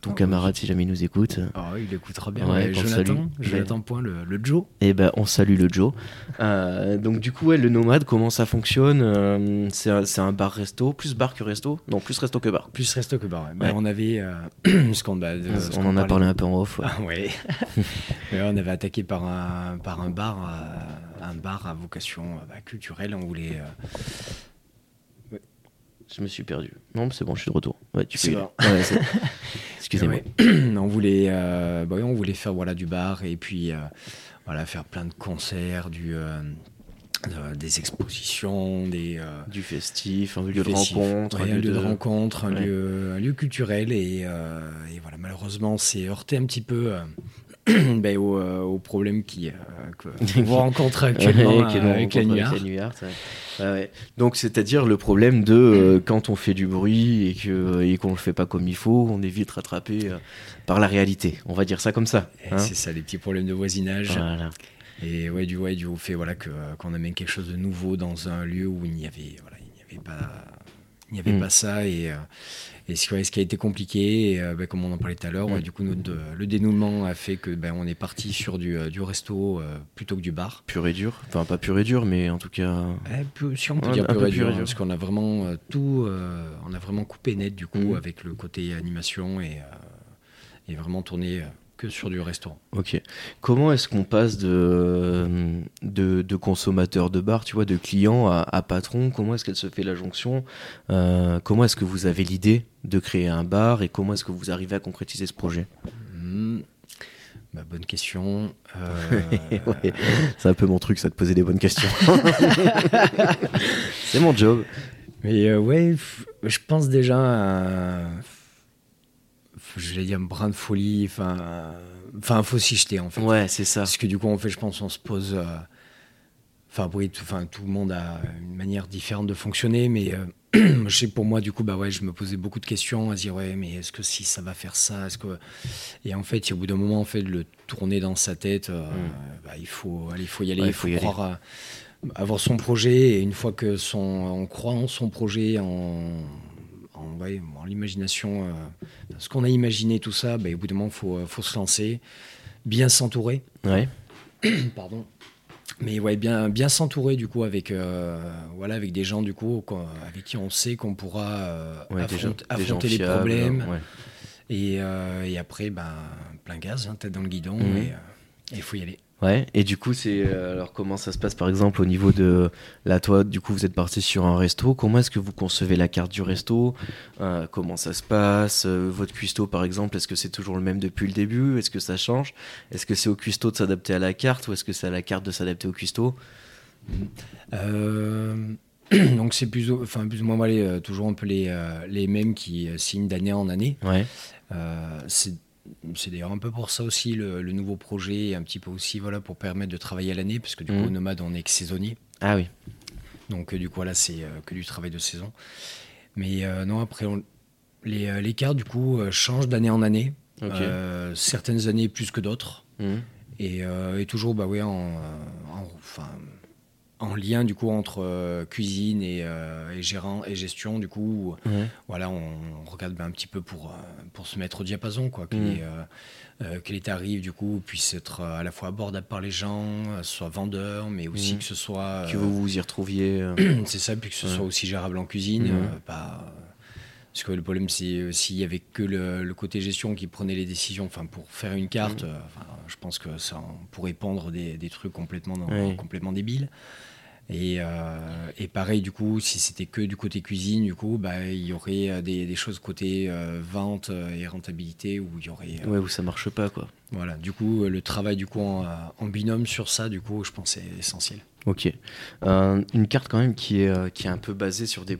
ton Oh, camarade si jamais il nous écoute. Ah, il écoutera bien. Ouais, ouais, Jonathan. Jonathan Point, le, le Joe. Et ben, on salue le Joe. Euh, donc, du coup, ouais, le Nomade, comment ça fonctionne Euh, C'est un, bar-resto, plus bar que resto? Non, plus resto que bar. Plus resto que bar. ouais. Bah, on avait. ce qu'on bah, de- ce on qu'on en a parlé un peu en off. Ah ouais. On avait attaqué par un, par un bar, un bar à vocation bah, culturelle. On voulait. Je me suis perdu. Non, mais c'est bon, je suis de retour. Ouais, tu peux. Ouais, Excusez-moi. Ouais. on voulait, euh, bah on voulait faire voilà du bar et puis euh, voilà faire plein de concerts, du, euh, des expositions, des Du festif, un lieu de rencontre. Un lieu de rencontre, un, lieu, culturel et, et voilà malheureusement c'est heurté un petit peu. euh, ben, aux, euh, aux problèmes qui, euh, que qu'on rencontre actuellement Ouais, euh, avec la nuit. Ouais. Donc, c'est-à-dire le problème de euh, quand on fait du bruit et que et qu'on le fait pas comme il faut, on est vite rattrapé euh, par la réalité. On va dire ça comme ça. hein. C'est ça, les petits problèmes de voisinage. Voilà. Et ouais, du, ouais, du fait voilà, euh, qu'on amène quelque chose de nouveau dans un lieu où il n'y avait, voilà, il n'y avait, pas, il n'y avait Mm. pas ça. Et, euh, et ce, ouais, ce qui a été compliqué, et, euh, bah, comme on en parlait tout à l'heure, ouais, du coup, notre, euh, le dénouement a fait que ben on est parti sur du, euh, du resto euh, plutôt que du bar. Pur et dur. Enfin, pas pur et dur, mais en tout cas. Eh, peu- si on peut Ouais, dire pur peu et pur dur, hein, parce qu'on a vraiment tout, on a vraiment coupé net du coup Mm. avec le côté animation et, et vraiment tourné que sur du restaurant. Ok. Comment est-ce qu'on passe de, de, de consommateur de bar, tu vois, de client à, à patron? Comment est-ce qu'elle se fait la jonction? Euh, Comment est-ce que vous avez l'idée de créer un bar et comment est-ce que vous arrivez à concrétiser ce projet? Hmm. Bah, bonne question. Euh, Ouais, C'est un peu mon truc, ça, de poser des bonnes questions. C'est mon job. Mais euh, ouais, je pense déjà à. Je vais dire un brin de folie. Enfin, enfin, faut s'y jeter en fait. Ouais, c'est ça. Parce que du coup, en fait, je pense qu'on se pose. euh, Enfin, oui, tout, enfin, tout le monde a une manière différente de fonctionner, mais euh, je sais pour moi, du coup, bah ouais, je me posais beaucoup de questions à dire ouais, mais est-ce que si ça va faire ça, est-ce que et en fait, au bout d'un moment, en fait, de le tourner dans sa tête, euh, bah, il faut, allez, faut y aller, Ouais, il faut faut, y aller. croire à avoir son projet et une fois que son, on croit en son projet, en, ouais, en l'imagination, euh, ce qu'on a imaginé, tout ça, bah, au bout d'un moment, faut, faut se lancer, bien s'entourer Ouais. pardon. Mais ouais, bien, bien s'entourer du coup avec, euh, voilà, avec des gens du coup avec qui on sait qu'on pourra euh, Ouais, affronter, des gens affronter les fiables, problèmes. Et, euh, et après, ben, plein gaz, hein, tête dans le guidon, Mhm. euh, et il faut y aller. Ouais, et du coup, c'est euh, alors comment ça se passe par exemple au niveau de là, toi, du coup, vous êtes parti sur un resto. Comment est-ce que vous concevez la carte du resto? Euh, Comment ça se passe? Euh, Votre cuistot, par exemple, est-ce que c'est toujours le même depuis le début? Est-ce que ça change? Est-ce que c'est au cuistot de s'adapter à la carte ou est-ce que c'est à la carte de s'adapter au cuistot? Euh, donc c'est plus, ou- enfin, plus ou moins euh, toujours un peu les, les mêmes qui signent d'année en année. Ouais, c'est c'est d'ailleurs un peu pour ça aussi le, le nouveau projet, et un petit peu aussi voilà pour permettre de travailler à l'année, parce que du coup, Mhm. au Nomade, on est que saisonnier. Ah oui. Donc euh, du coup, là, c'est euh, que du travail de saison. Mais euh, non, après, on- les, les cartes, du coup, changent d'année en année. Euh, certaines années plus que d'autres. Mhm. Et, euh, et toujours, bah ouais, en, en- enfin, en lien, du coup, entre euh, cuisine et, euh, et gérant et gestion, du coup, voilà, on, on regarde ben, un petit peu pour, euh, pour se mettre au diapason, quoi. Que, Mm. les, euh, que les tarifs, du coup, puissent être à la fois abordables par les gens, soit vendeurs, mais aussi Mm. que ce soit... Que vous vous y retrouviez. c'est ça, puis que ce soit aussi gérable en cuisine. Pas, parce que le problème, c'est s'il y avait que le, le côté gestion qui prenait les décisions, enfin pour faire une carte, je pense que ça on pourrait pendre des, des trucs complètement, dans- complètement débiles. Et, euh, et pareil, du coup, si c'était que du côté cuisine, du coup, bah, il y aurait euh, des, choses côté euh, vente et rentabilité où il y aurait. Ouais, où ça marche pas, quoi. Voilà, du coup, euh, le travail du coup en, euh, en binôme sur ça, du coup, je pense c'est essentiel. Ok. Euh, une carte quand même qui est, qui est un peu basée sur des,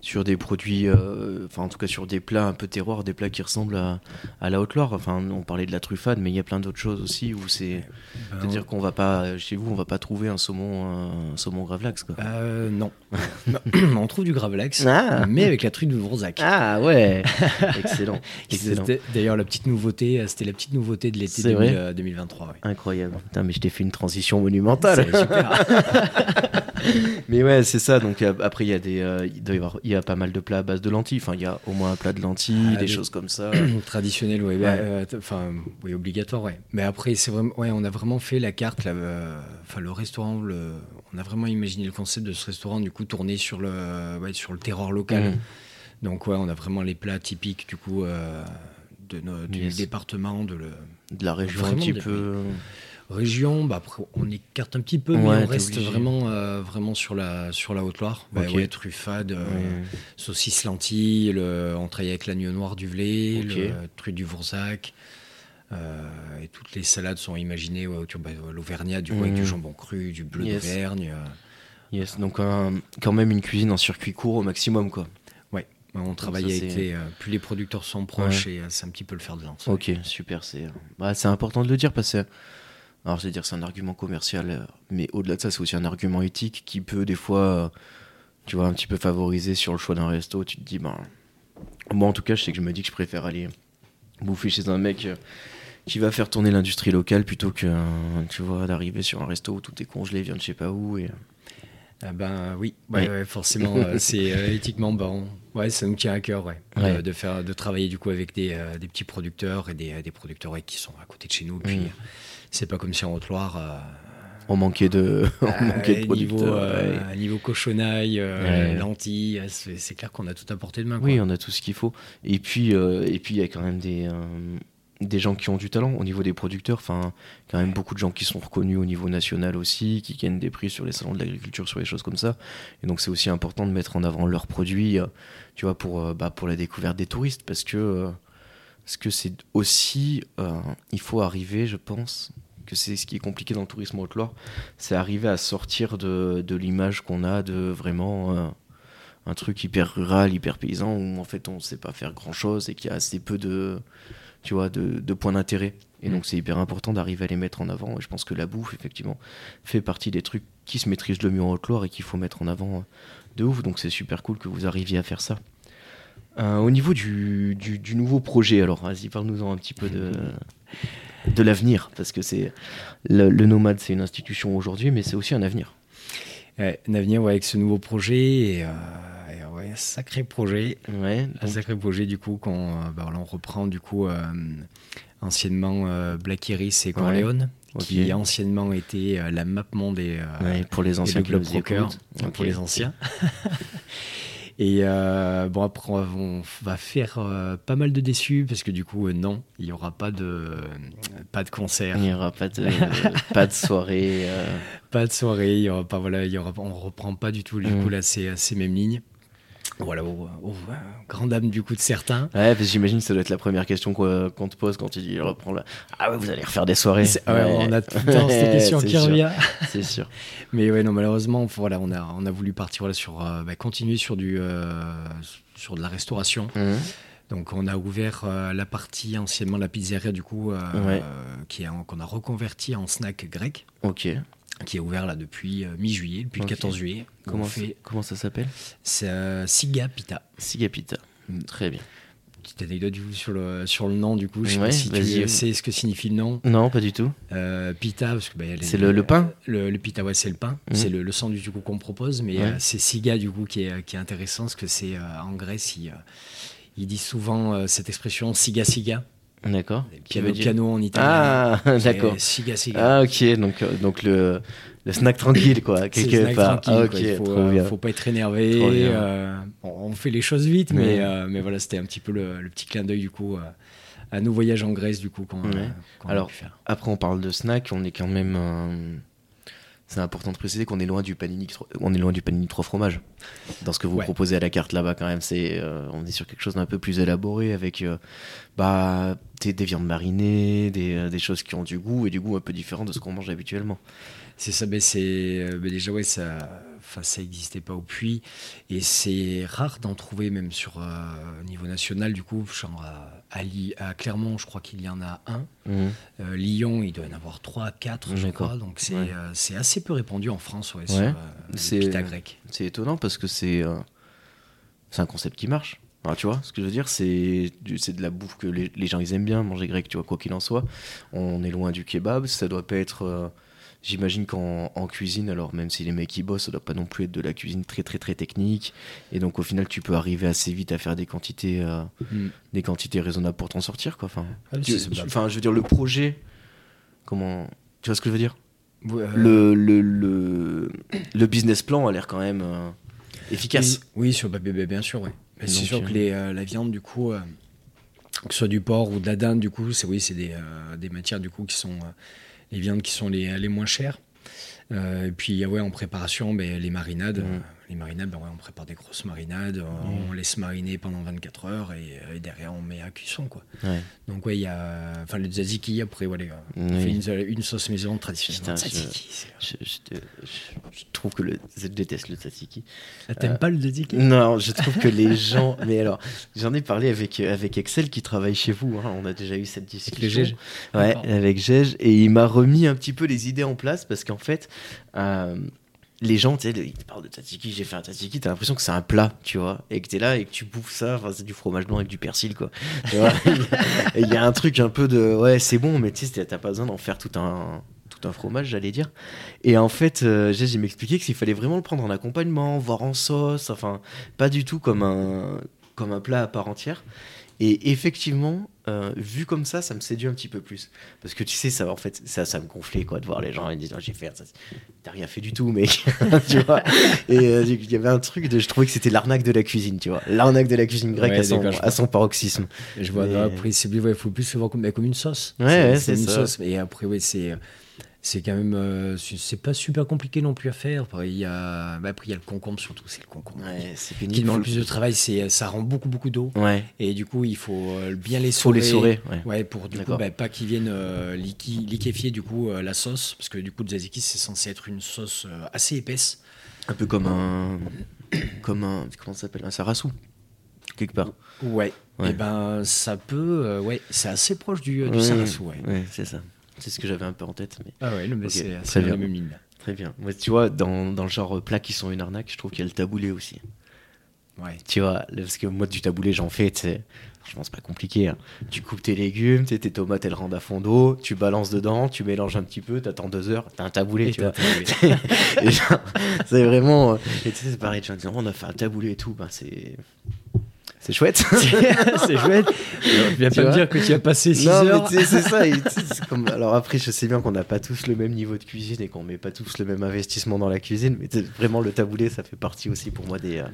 sur des produits, euh, enfin en tout cas sur des plats un peu terroirs, des plats qui ressemblent à, à la Haute-Loire. Enfin, on parlait de la truffade, mais il y a plein d'autres choses aussi où c'est. Ben, C'est-à-dire qu'on va pas, chez vous, on va pas trouver un saumon, un saumon gravlax, quoi. Euh, non. On trouve du gravlax, Ah. mais avec la truite de Vourzac. Ah ouais Excellent. Excellent. C'était D'ailleurs, la petite nouveauté, c'était la petite nouveauté de vrai 2000, euh, 2023. ouais. Incroyable. Putain, mais je t'ai fait une transition monumentale. Super. Mais ouais, c'est ça. Donc euh, après, il y a des, euh, il doit y avoir, il y a pas mal de plats à base de lentilles. Enfin, il y a au moins un plat de lentilles, Ah, des des- choses comme ça. Traditionnel, oui. Ouais. euh, t- Enfin, oui, obligatoire, ouais. Mais après, c'est vraiment, ouais, on a vraiment fait la carte, là, euh, enfin, le restaurant, le, on a vraiment imaginé le concept de ce restaurant, du coup, tourné sur le, ouais, sur le terroir local. Mhm. Donc, ouais, on a vraiment les plats typiques, du coup, euh, de no- du Yes. département, de le, De la région un Vraiment petit des- peu. région, bah après, on écarte un petit peu, mais on reste obligé. vraiment, euh, vraiment sur la, sur la Haute-Loire. Bah ouais, truffade, euh, Ouais. saucisse lentilles, le, on travaille avec l'agneau noir du Velay, le du Vourzac. euh, et toutes les salades sont imaginées autour de l'Auvergnat, du coup, avec du jambon cru, du bleu Yes. d'Auvergne. Yes. Donc un- quand même une cuisine en circuit court au maximum, quoi. Ouais, on travaille ça, avec c'est- les. euh, plus les producteurs sont proches, et euh, c'est un petit peu le fer de lance. Ok, super. C'est bah, c'est important de le dire parce que. Alors, vais dire, c'est un argument commercial, euh, mais au-delà de ça, c'est aussi un argument éthique qui peut des fois, euh, tu vois, un petit peu favoriser sur le choix d'un resto. Tu te dis, ben. Moi, en tout cas, je sais que je me dis que je préfère aller bouffer chez un mec euh, qui va faire tourner l'industrie locale plutôt que, euh, tu vois, d'arriver sur un resto où tout est congelé, vient de je sais pas où. Et... Ah ben oui, ouais, forcément, euh, c'est euh, éthiquement bon. Ouais, ça nous tient à cœur, ouais, de- faire, de travailler du coup avec des, euh, des petits producteurs et des, des producteurs qui sont à côté de chez nous. Puis Mm. c'est pas comme si en Haute-Loire, On manquait de, on manquait de niveau, niveau cochonaille, lentilles, c'est clair qu'on a tout à portée de main. quoi. Oui, on a tout ce qu'il faut. Et puis, et puis il y a quand même des, des gens qui ont du talent au niveau des producteurs. Enfin, quand même beaucoup de gens qui sont reconnus au niveau national aussi, qui gagnent des prix sur les salons de l'agriculture, sur les choses comme ça. Et donc, c'est aussi important de mettre en avant leurs produits, euh, tu vois, pour, euh, bah, pour la découverte des touristes, parce que euh, parce que c'est aussi, euh, il faut arriver, je pense, que c'est ce qui est compliqué dans le tourisme Haute-Loire, c'est arriver à sortir de, de l'image qu'on a de vraiment euh, un truc hyper rural, hyper paysan, où en fait on sait pas faire grand-chose et qu'il y a assez peu de, tu vois, de, de points d'intérêt. Et Mm. donc c'est hyper important d'arriver à les mettre en avant. Et je pense que la bouffe, effectivement, fait partie des trucs qui se maîtrisent le mieux en Haute-Loire et qu'il faut mettre en avant euh, de ouf. Donc c'est super cool que vous arriviez à faire ça. Euh, au niveau du, du, du nouveau projet, alors vas-y, parle-nous-en un petit peu de, de l'avenir, parce que c'est le, le Nomade, c'est une institution aujourd'hui, mais c'est aussi un avenir. Ouais, un avenir ouais, avec ce nouveau projet, et, euh, ouais, un sacré projet. Ouais, Un sacré projet du coup qu'on euh, bah, on reprend du coup euh, anciennement euh, Black Iris et Corleone qui ok. anciennement était euh, la map monde et, ouais, pour les anciens le qui Club nous Rocker, écoutent. hein, pour les anciens. et euh, bon après on va- faire euh, pas mal de déçus parce que du coup euh, non il y aura pas de pas de concert, Il n'y aura pas de, pas de soirée. pas de soirée, il y aura pas voilà il y aura on reprend pas du tout du Mm. coup là ces, ces mêmes lignes. Voilà, au, au- grand dame du coup de certains. Ouais, parce que j'imagine que ça doit être la première question qu'on te pose quand tu dis il reprend là. Ah ouais, vous allez refaire des soirées. Ouais, on a tout le temps cette question qui revient. C'est sûr. Mais ouais, non, malheureusement, voilà, on a, on a voulu partir voilà, sur, euh, bah, continuer sur, du, euh, sur de la restauration. Mhm. Donc on a ouvert euh, la partie anciennement la pizzeria du coup euh, Ouais. qui qu'on a reconverti en snack grec, Ok. Qui est ouvert là depuis euh, mi-juillet, depuis le 14 juillet. Comment, fait comment ça s'appelle? C'est euh, Siga Pita. Sigapita. Mm. Très bien. Petite anecdote du coup, sur le sur le nom du coup. Je sais Ouais, pas si tu sais ce que signifie le nom. Non, pas du tout. Euh, pita parce que bah, il C'est le- le pain? Le, le pita ouais c'est le pain. C'est le, le sandwich du coup qu'on propose, mais Ouais. euh, c'est Siga du coup qui est qui est intéressant parce que c'est en Grèce ils, euh, ils disent souvent cette expression Siga Siga. D'accord. Piano dire piano en italien. Ah, d'accord. Siga Siga. Ah, ok. Donc, euh, donc le, le snack tranquille, quoi, quelque part. Ah, quoi. ok, Il faut, euh, faut pas être énervé. Euh, on fait les choses vite, Ouais. mais, euh, mais voilà, c'était un petit peu le, le petit clin d'œil du coup à nos voyages en Grèce du coup qu'on Ouais. qu'on a Alors, pu faire. Après, on parle de snack, on est quand même. C'est important de préciser qu'on est loin du panini, on est loin du panini trois fromages. Dans ce que vous Ouais. proposez à la carte là-bas, quand même, c'est, euh, on est sur quelque chose d'un peu plus élaboré avec, euh, bah, des, des viandes marinées, des, euh, des choses qui ont du goût et du goût un peu différent de ce qu'on mange habituellement. C'est ça, mais c'est déjà ouais ça, enfin ça existait pas au puits et c'est rare d'en trouver même sur euh, niveau national du coup genre à, à, Li- à Clermont je crois qu'il y en a un, Mhm. Euh, Lyon il doit y en avoir trois, quatre je crois donc c'est Ouais. euh, c'est assez peu répandu en France ouais, sur Ouais. pita grec. C'est étonnant parce que c'est c'est un concept qui marche. Enfin, tu vois, ce que je veux dire, c'est de la bouffe que les, les gens ils aiment bien manger grec, tu vois, quoi qu'il en soit. On est loin du kebab, ça doit pas être. J'imagine qu'en en cuisine, alors même si les mecs y bossent, ça doit pas non plus être de la cuisine très très très technique. Et donc au final, tu peux arriver assez vite à faire des quantités, euh, Mm. des quantités raisonnables pour t'en sortir, quoi. Enfin, Ah, tu- c'est- tu- enfin, je veux dire, le projet, comment, tu vois ce que je veux dire? Ouais, euh, le, le, le, le business plan a l'air quand même euh, efficace. Oui, oui, sur bah, bien sûr, ouais. Mais c'est sûr que les, euh, la viande, du coup, euh, que ce soit du porc ou de la dinde, du coup, c'est oui, c'est des, euh, des matières, du coup, qui sont euh, les viandes qui sont les, les moins chères. Euh, et puis, ouais, en préparation, ben, les marinades. Mhm. Euh, les marinades, ben, ouais, on prépare des grosses marinades, euh, on laisse mariner pendant 24 heures et, euh, et derrière, on met à cuisson, quoi. Ouais. Donc, ouais, il y a. Enfin, le tzatziki, après, voilà, on Oui. fait une, une sauce maison traditionnelle. Putain, je- Tzatziki, c'est- Je, je je- je trouve que le, je déteste le tzatziki. Ah, T'aimes Euh, pas le tzatziki? Non, je trouve que les gens. Mais alors, j'en ai parlé avec, avec Excel qui travaille chez vous. hein, On a déjà eu cette discussion. Gege Ouais, avec Gege. Et il m'a remis un petit peu les idées en place parce qu'en fait, euh, les gens, tu sais, ils te parlent de tzatziki, j'ai fait un tzatziki, t'as l'impression que c'est un plat, tu vois, et que t'es là et que tu bouffes ça, enfin, c'est du fromage blanc avec du persil, quoi. Tu vois Et il y a un truc un peu de, ouais, c'est bon, mais tu sais, t'as pas besoin d'en faire tout un, tout un fromage, j'allais dire. Et en fait, euh, Gege, il m'expliquait qu'il fallait vraiment le prendre en accompagnement, voire en sauce, enfin, pas du tout comme un, comme un plat à part entière. Et effectivement, euh, vu comme ça, ça me séduit un petit peu plus. Parce que tu sais, ça, en fait, ça, ça me gonflait, quoi, de voir les gens et dire, j'ai fait. T'as rien fait du tout, mec. tu vois. Et euh, il y avait un truc de, je trouvais que c'était l'arnaque de la cuisine, tu vois. L'arnaque de la cuisine grecque Ouais, à, son, à son paroxysme. Et Je vois, Mais- après, c'est il faut plus voir comme, comme une sauce. Ouais, ouais, c'est une ça. sauce. Et après, ouais, c'est. C'est quand même. euh, c'est pas super compliqué non plus à faire. Après, il y a, bah, après, il y a le concombre surtout. C'est le concombre. Ouais, Qui pénible. demande le plus de travail, c'est ça rend beaucoup, beaucoup d'eau. Ouais, Et du coup, il faut euh, bien les faut les saurer. saurer. Ouais. Ouais, pour du coup, bah, pas qu'ils viennent euh, liqui- liquéfier du coup euh, la sauce, parce que du coup, le tzatziki c'est censé être une sauce euh, assez épaisse. Un peu comme un. Comme un. Comment ça s'appelle? Un sarassou. Quelque part. Ouais. Et ben, ça peut, euh, ouais, c'est assez proche du, euh, du sarassou. Ouais, c'est ça. C'est ce que j'avais un peu en tête. Mais... Ah ouais, le- mais Ok, c'est la bien. même ligne. Très bien. Moi, tu vois, dans, dans le genre plat qui sont une arnaque, je trouve qu'il y a le taboulé aussi. Ouais. Tu vois, parce que moi, du taboulé, j'en fais, tu sais. Franchement, c'est pas compliqué. hein. Tu coupes tes légumes, tes tomates, elles rendent à fond d'eau, tu balances dedans, tu mélanges un petit peu, t'attends deux heures, t'as un taboulé, Et tu vois. c'est vraiment. euh, Et tu sais, c'est pareil, tu vois, on a fait un taboulé et tout, ben c'est. C'est chouette. c'est chouette. Viens Tu pas me dire que tu as passé 6 non, heures. tu c'est ça. et tu comme- Alors après, je sais bien qu'on n'a pas tous le même niveau de cuisine et qu'on met pas tous le même investissement dans la cuisine, mais tu vraiment le taboulé, ça fait partie aussi pour moi des, euh,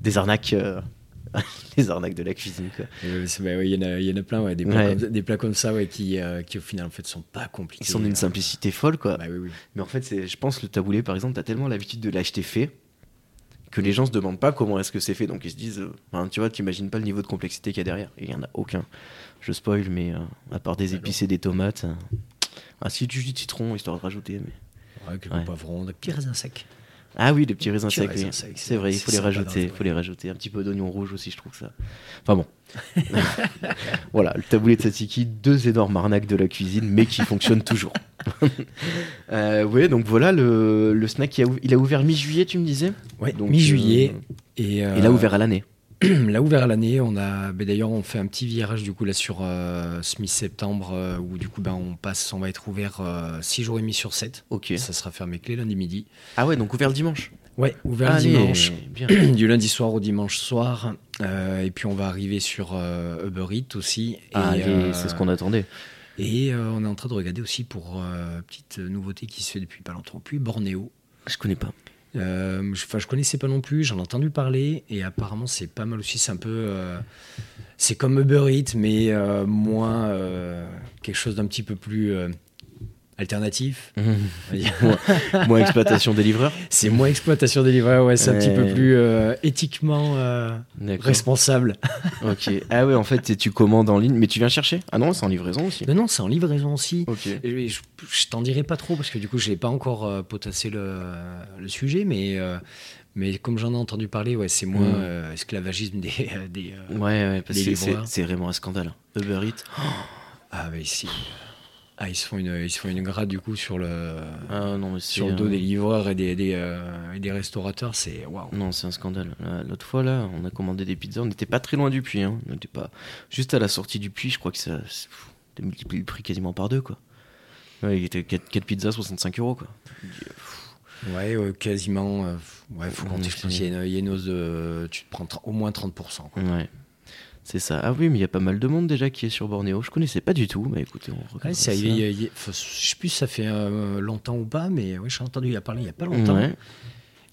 des arnaques, euh, les arnaques de la cuisine. Quoi. Euh, bah ouais, Il y, en a- il y en a plein, ouais, des, plats Ouais. Comme, des plats comme ça ouais, qui, euh, qui au final en fait sont pas compliqués. Ils sont d'une Euh, simplicité folle, quoi. Bah oui, oui. Mais en fait, c'est, je pense, le taboulé, par exemple, t'as tellement l'habitude de l'acheter fait que les gens se demandent pas comment est-ce que c'est fait. Donc ils se disent, euh, enfin, tu vois, tu imagines pas le niveau de complexité qu'il y a derrière. Et il y en a aucun. Je spoil, mais euh, à part des épices et des tomates. euh, Ah, si du jus de citron, histoire de rajouter. Mais... Ouais, quelques Ouais. poivrons, des petits raisins secs. Ah oui, les petits raisins secs. oui. C'est vrai, il faut les rajouter. Il faut les rajouter. Un petit peu d'oignon rouge aussi, je trouve ça. Enfin bon. voilà, le taboulé de tzatziki, deux énormes arnaques de la cuisine, mais qui fonctionnent toujours. euh, ouais, donc voilà, le, le snack, il a, ou- il a ouvert mi-juillet, tu me disais? Donc, mi-juillet. euh, Et, Il euh, a ouvert à l'année. l'a ouvert à l'année. On a, ben d'ailleurs, on fait un petit virage du coup là sur euh, ce mi-septembre euh, où du coup ben on passe, on va être ouvert 6 jours et demi sur 7 Ok. Ça sera fermé clé lundi midi. Ah ouais, donc ouvert le dimanche. Ouais, ouvert Allez, le dimanche. Bien. du lundi soir au dimanche soir. Euh, et puis on va arriver sur euh, Uber Eats aussi. Euh, c'est ce qu'on attendait. Et euh, on est en train de regarder aussi pour euh, petite nouveauté qui se fait depuis pas longtemps plus, Bornéo. Je connais pas. Euh, je, connaissais pas non plus, j'en ai entendu parler et apparemment c'est pas mal aussi. C'est un peu, euh, c'est comme Uber Eats mais euh, moins quelque chose d'un petit peu plus alternatif. dire. moins, exploitation des livreurs. C'est moins exploitation des livreurs, ouais, c'est un petit peu plus euh, éthiquement euh, responsable. Ok. Ah ouais, en fait, tu commandes en ligne, mais tu viens chercher? Ah non, c'est en livraison aussi. Non, non, c'est en livraison aussi. Ok. Et Je, je t'en dirai pas trop parce que du coup, je n'ai pas encore euh, potassé le, le sujet, mais, mais comme j'en ai entendu parler, ouais, c'est moins Mm. euh, esclavagisme des. euh, des euh, Ouais, ouais, parce que c'est vraiment un scandale. Uber Eats. Ah, mais si. Ah, ils se font une, ils se font une grade du coup sur le, Ah non, sur le dos euh, des livreurs et des, des, euh, et des restaurateurs. C'est waouh. Non, c'est un scandale. Là, L'autre fois, là, on a commandé des pizzas. On n'était pas très loin du puits. Hein. On n'était pas juste à la sortie du puits. Je crois que ça, multiplié le prix quasiment par deux, quoi. Ouais, il était 4, pizzas, 65 euros, quoi. Ouais, quasiment. euh, ouais, faut compter. Je pense il y a une hausse de. Tu te prends au moins 30%. quoi. Ouais. C'est ça. Ah oui, mais il y a pas mal de monde déjà qui est sur Bornéo. Je connaissais pas du tout. Mais écoutez, on Ouais, regarde c'est arrivé, il y a- il y a- enfin, je sais plus si ça fait euh, longtemps ou pas, mais ouais, j'ai entendu il y a parlé il y a pas longtemps. Ouais.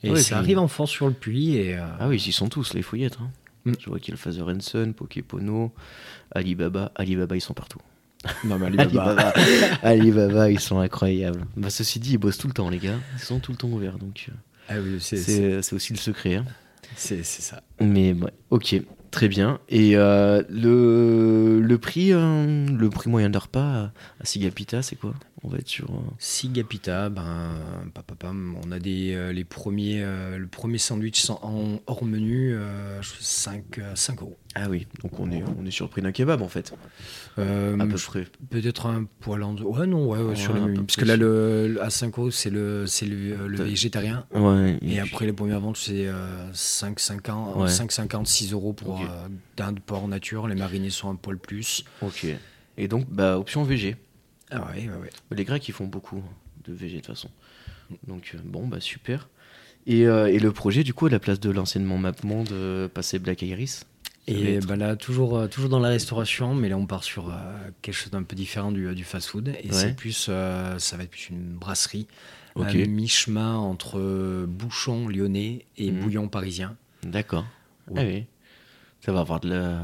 Et Ouais, ça arrive en France sur le puits et euh, Ah oui, ils y sont tous, les fouillettes. hein. Mm. Je vois qu'il y a le Father and Son, Poképono, Alibaba. Alibaba, ils sont partout. non mais Alibaba. Alibaba, Alibaba, ils sont incroyables. Bah, ceci dit, ils bossent tout le temps, les gars. Ils sont tout le temps ouverts, donc euh, Ah oui, c'est aussi le secret. hein. c'est- c'est ça. Mais ouais, ok, très bien. Et euh, le, le prix, euh, le prix moyen de repas à, Sigapita, c'est quoi? On va être sur. euh, Sigapita, ben, on a des, euh, les premiers, le premier sandwich en, hors menu, euh, 5, 5 euros. Ah oui, donc on est, on est sur le prix d'un kebab en fait, Euh, à peu près. Peut-être un poil en dessous. Ouais, non, ouais, ouais, sur le Parce que là, le, le- à 5 euros, c'est le, c'est le, le De- végétarien. Ouais. Et après, les premières ventes, c'est euh, 5,50, Ouais. 5,50, 6 euros pour Ok. euh, dinde, porc nature. Les marinés sont un poil plus. Ok. Et donc, bah, option VG. Ah ouais, ouais, ouais. Les Grecs, ils font beaucoup de VG de toute façon. Donc, euh, bon, bah, super. Et, euh, et le projet, du coup, à la place de l'enseignement MapMonde, euh, passer Black Iris? Et bah là, toujours, euh, toujours dans la restauration, mais là, on part sur euh, quelque chose d'un peu différent du, du fast-food. Et Ouais. c'est plus, euh, ça va être plus une brasserie, mi-chemin entre euh, bouchon lyonnais et Mhm. bouillon parisien. D'accord. Ouais. Ah oui. Ça va avoir de la...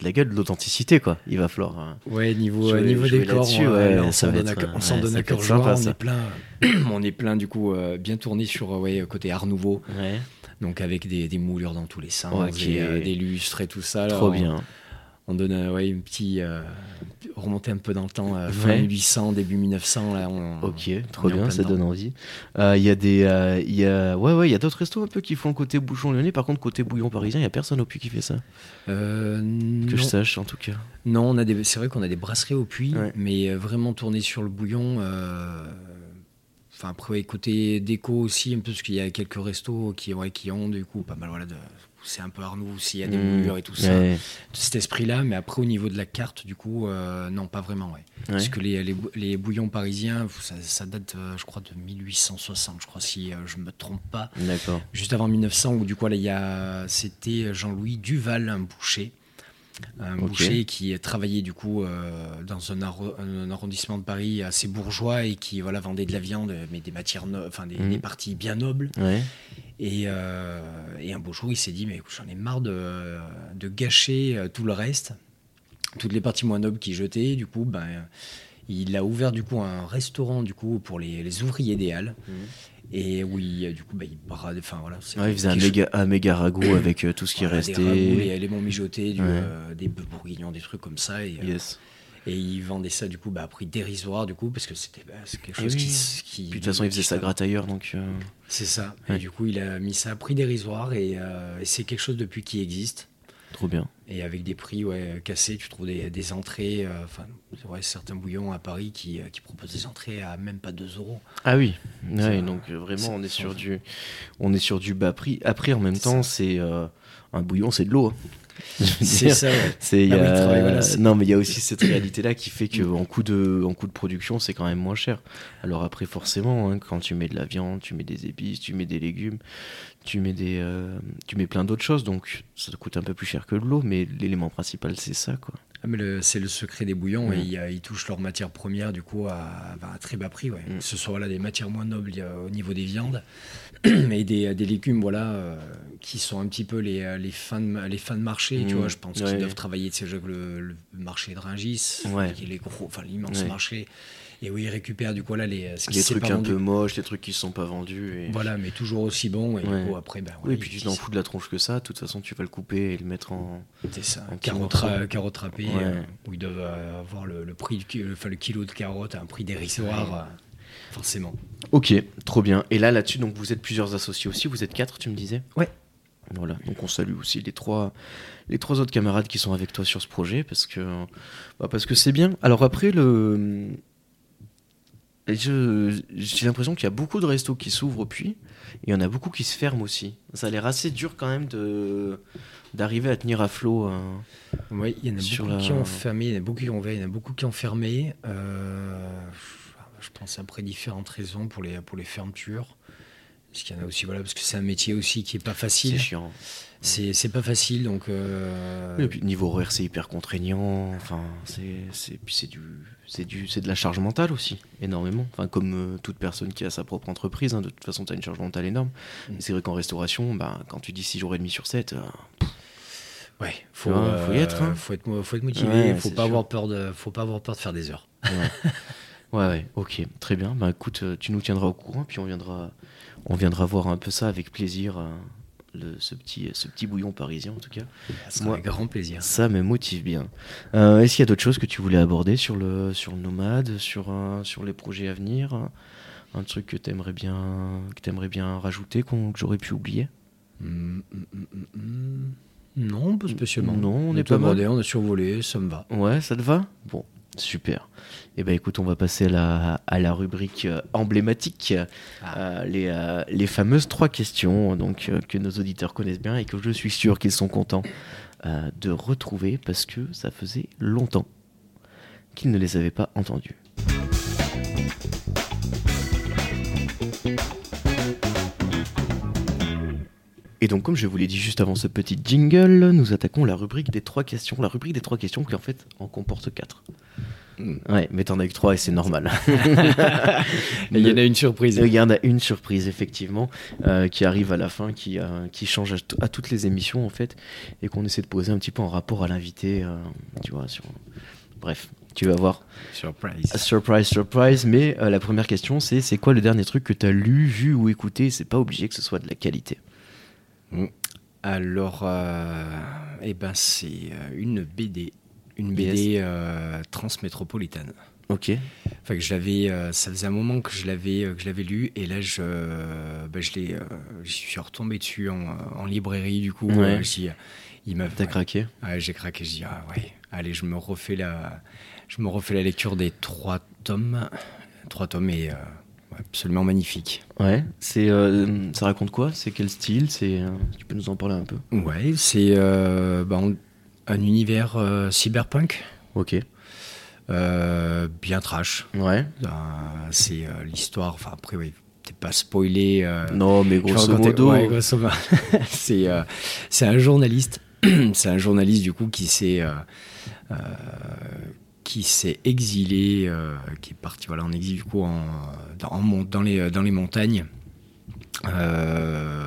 de la gueule, de l'authenticité, quoi. Il va falloir. euh, Ouais, niveau, Jouer- euh, niveau décor, on, ouais, là, on s'en donne être, on euh, donne à cœur joie. On est plein, on est plein du coup euh, bien tourné sur euh, ouais, côté art nouveau, Ouais. Donc avec des, des moulures dans tous les sens, et, euh, des lustres et tout ça. là, Trop on- bien. On donne euh, ouais, une petite euh, remonter un peu dans le temps, fin Ouais. 1800, début 1900 là. On, Ok, trop bien, ça donne envie. Euh, Il y a des, euh, y a, ouais, ouais, il y a d'autres restos un peu qui font côté bouchon lyonnais. Par contre, côté bouillon parisien, il y a personne au puits qui fait ça. Euh, Que non, je sache, en tout cas. non, on a des, c'est vrai qu'on a des brasseries au puits, Ouais. mais vraiment tourné sur le bouillon. Enfin après côté déco aussi, un peu parce qu'il y a quelques restos qui, ouais, qui ont du coup pas mal voilà de, c'est un peu Nouveau aussi, il y a des Mmh. moulures et tout ça. Ouais. cet esprit-là, mais après au niveau de la carte, du coup, euh, non, pas vraiment. Ouais. Parce que les, les, bou- les bouillons parisiens, ça, ça date, euh, je crois, de 1860, je crois, si euh, je me trompe pas. D'accord. Juste avant 1900, où du coup, là, il y a, c'était Jean-Louis Duval, un boucher. Un boucher qui travaillait du coup euh, dans un, arro- un arrondissement de Paris assez bourgeois et qui voilà vendait de la viande mais des matières no- enfin des, Mhm. des parties bien nobles Ouais. et, euh, et un beau jour, il s'est dit, mais j'en ai marre de, de gâcher euh, tout le reste, toutes les parties moins nobles qu'il jetait. Du coup, ben, il a ouvert du coup un restaurant du coup pour les, les ouvriers des Halles. Et oui, euh, du coup, ben, il parade, enfin voilà. c'est Ouais, il faisait un méga, un méga ragoût avec euh, tout ce qui voilà, restait. Des éléments mijotés, du, Ouais. euh, des bourguignons, des trucs comme ça. Et, euh, Yes. Et ils vendaient ça du coup bah, à prix dérisoire du coup parce que c'était bah, quelque Eh chose oui. qui, s- qui. Puis de toute façon, il faisait ça gratte ailleurs, donc. C'est ça. Ouais. Et du coup, il a mis ça à prix dérisoire et, et c'est quelque chose depuis qui existe. Trop bien. Et avec des prix ouais, cassés, tu trouves des, des entrées, euh, enfin, ouais, certains bouillons à Paris qui, euh, qui proposent des entrées à même pas 2 euros. Ah oui, ouais, donc euh, vraiment on est sur du on est sur du bas prix. Après en même temps c'est euh, un bouillon c'est de l'eau. hein. C'est ça, ouais. Ah oui, voilà, c'est- non mais il y a aussi cette réalité là qui fait que en coût de en coût de production c'est quand même moins cher. Alors après forcément hein, quand tu mets de la viande, tu mets des épices, tu mets des légumes, tu mets des euh, tu mets plein d'autres choses donc ça te coûte un peu plus cher que de l'eau mais l'élément principal c'est ça quoi. Ah, mais c'est le secret des bouillons Mm. et ils, euh, ils touchent leurs matières premières du coup à, à très bas prix. Ouais. Mm. Que ce soit voilà, des matières moins nobles euh, au niveau des viandes et des, des légumes voilà, euh, qui sont un petit peu les, euh, les, fins, de, les fins de marché. Tu Mm. vois, je pense Ouais. qu'ils doivent travailler jeux, le, le marché de Rungis, Ouais. qui est les gros, enfin, l'immense marché. Et où ils récupèrent du coup là, les, ce qui Les trucs pas un vendu. peu moches, les trucs qui sont pas vendus et Voilà, mais toujours aussi bon. Et Ouais. du coup, après, ben, Oui, et puis tu t'en fous de la tronche que ça, de toute façon tu vas le couper et le mettre en C'est ça. Râpées, Ouais. euh, où ils doivent euh, avoir le, le prix, enfin, le kilo de carottes à un prix dérisoire, euh, forcément. Ok, trop bien. Et là, là-dessus, donc vous êtes plusieurs associés aussi. Vous êtes quatre, tu me disais? Ouais. Voilà. Donc on salue aussi les trois, les trois autres camarades qui sont avec toi sur ce projet parce que, bah, parce que c'est bien. Alors après le, je- j'ai l'impression qu'il y a beaucoup de restos qui s'ouvrent au puits et il y en a beaucoup qui se ferment aussi. Ça a l'air assez dur quand même de d'arriver à tenir à flot. hein. Oui, il y en a beaucoup la- qui ont fermé, il y en a beaucoup qui ont ouvert, il y en a beaucoup qui ont fermé. Euh, je pense après différentes raisons pour les, pour les fermetures. Parce qu'il y en a aussi, voilà, parce que c'est un métier aussi qui est pas C'est facile. chiant. C'est c'est pas facile, donc. euh, Et puis niveau horaire, c'est hyper contraignant. Enfin, c'est, c'est, puis c'est du, c'est du, c'est de la charge mentale aussi, énormément. Enfin, comme euh, toute personne qui a sa propre entreprise, hein, de toute façon, tu as une charge mentale énorme. Mm. C'est vrai qu'en restauration, bah, quand tu dis 6 jours et demi sur 7, ouais, faut, vois, faut y euh, être, hein. faut être, faut être motivé, Ouais, faut c'est pas sûr. avoir peur de, faut pas avoir peur de faire des heures. ouais, ouais, ok, très bien. Bah écoute, euh, tu nous tiendras au courant, puis on viendra, on viendra voir un peu ça avec plaisir. euh, le, ce, petit, ce petit bouillon parisien en tout cas. Ça Moi- avec grand plaisir. Ça me motive bien. Euh, est-ce qu'il y a d'autres choses que tu voulais aborder sur le, sur le nomade, sur, euh, sur les projets à venir? Un- Un truc que tu aimerais bien, que t'aimerais bien rajouter, qu'on- que j'aurais pu oublier? Mm, mm, mm, mm, mm. Non, pas spécialement. Non, on est a pas mal. on a survolé, ça me va. Ouais, ça te va? Bon, super. Eh ben écoute, on va passer à la, à la rubrique euh, emblématique, Ah. euh, les, euh, les fameuses trois questions donc, que nos auditeurs connaissent bien et que je suis sûr qu'ils sont contents de retrouver parce que ça faisait longtemps qu'ils ne les avaient pas entendues. Et donc, comme je vous l'ai dit juste avant ce petit jingle, nous attaquons la rubrique des trois questions. La rubrique des trois questions qui en fait en comporte quatre. Mm. Ouais, mais t'en as eu trois et c'est normal. Il y en a une surprise. Il y en a une surprise, effectivement, euh, qui arrive à la fin, qui, euh, qui change à, toutes les émissions, en fait, et qu'on essaie de poser un petit peu en rapport à l'invité, euh, tu vois, sur... Bref, tu vas voir. Surprise. Surprise, surprise, mais la première question, c'est c'est quoi le dernier truc que t'as lu, vu ou écouté? C'est pas obligé que ce soit de la qualité. Alors, euh, eh ben, c'est euh, une BD. Une BD euh, transmétropolitaine. Ok. Enfin, que je l'avais, euh, ça faisait un moment que je l'avais, euh, que je l'avais lu, et là, je, euh, ben, je l'ai, je suis retombé dessus en, en librairie, du coup. Ouais. il m'a, T'as ouais. craqué? Ouais, j'ai craqué, je dis, ah ouais, allez, je me refais la, je me refais la lecture des trois tomes. Trois tomes et absolument magnifique. Ouais. C'est, euh, ça raconte quoi? C'est quel style? C'est, euh, Tu peux nous en parler un peu? Ouais, c'est bah, on- un univers cyberpunk, Ok. bien trash. Ouais. Euh, c'est l'histoire, enfin après, oui, t'es pas spoilé. euh, Non, mais grosso modo. ouais, c'est euh, c'est un journaliste, c'est un journaliste du coup qui s'est euh, qui s'est exilé, euh, qui est parti voilà en exil du coup en, dans, en mon- dans les les montagnes. Euh,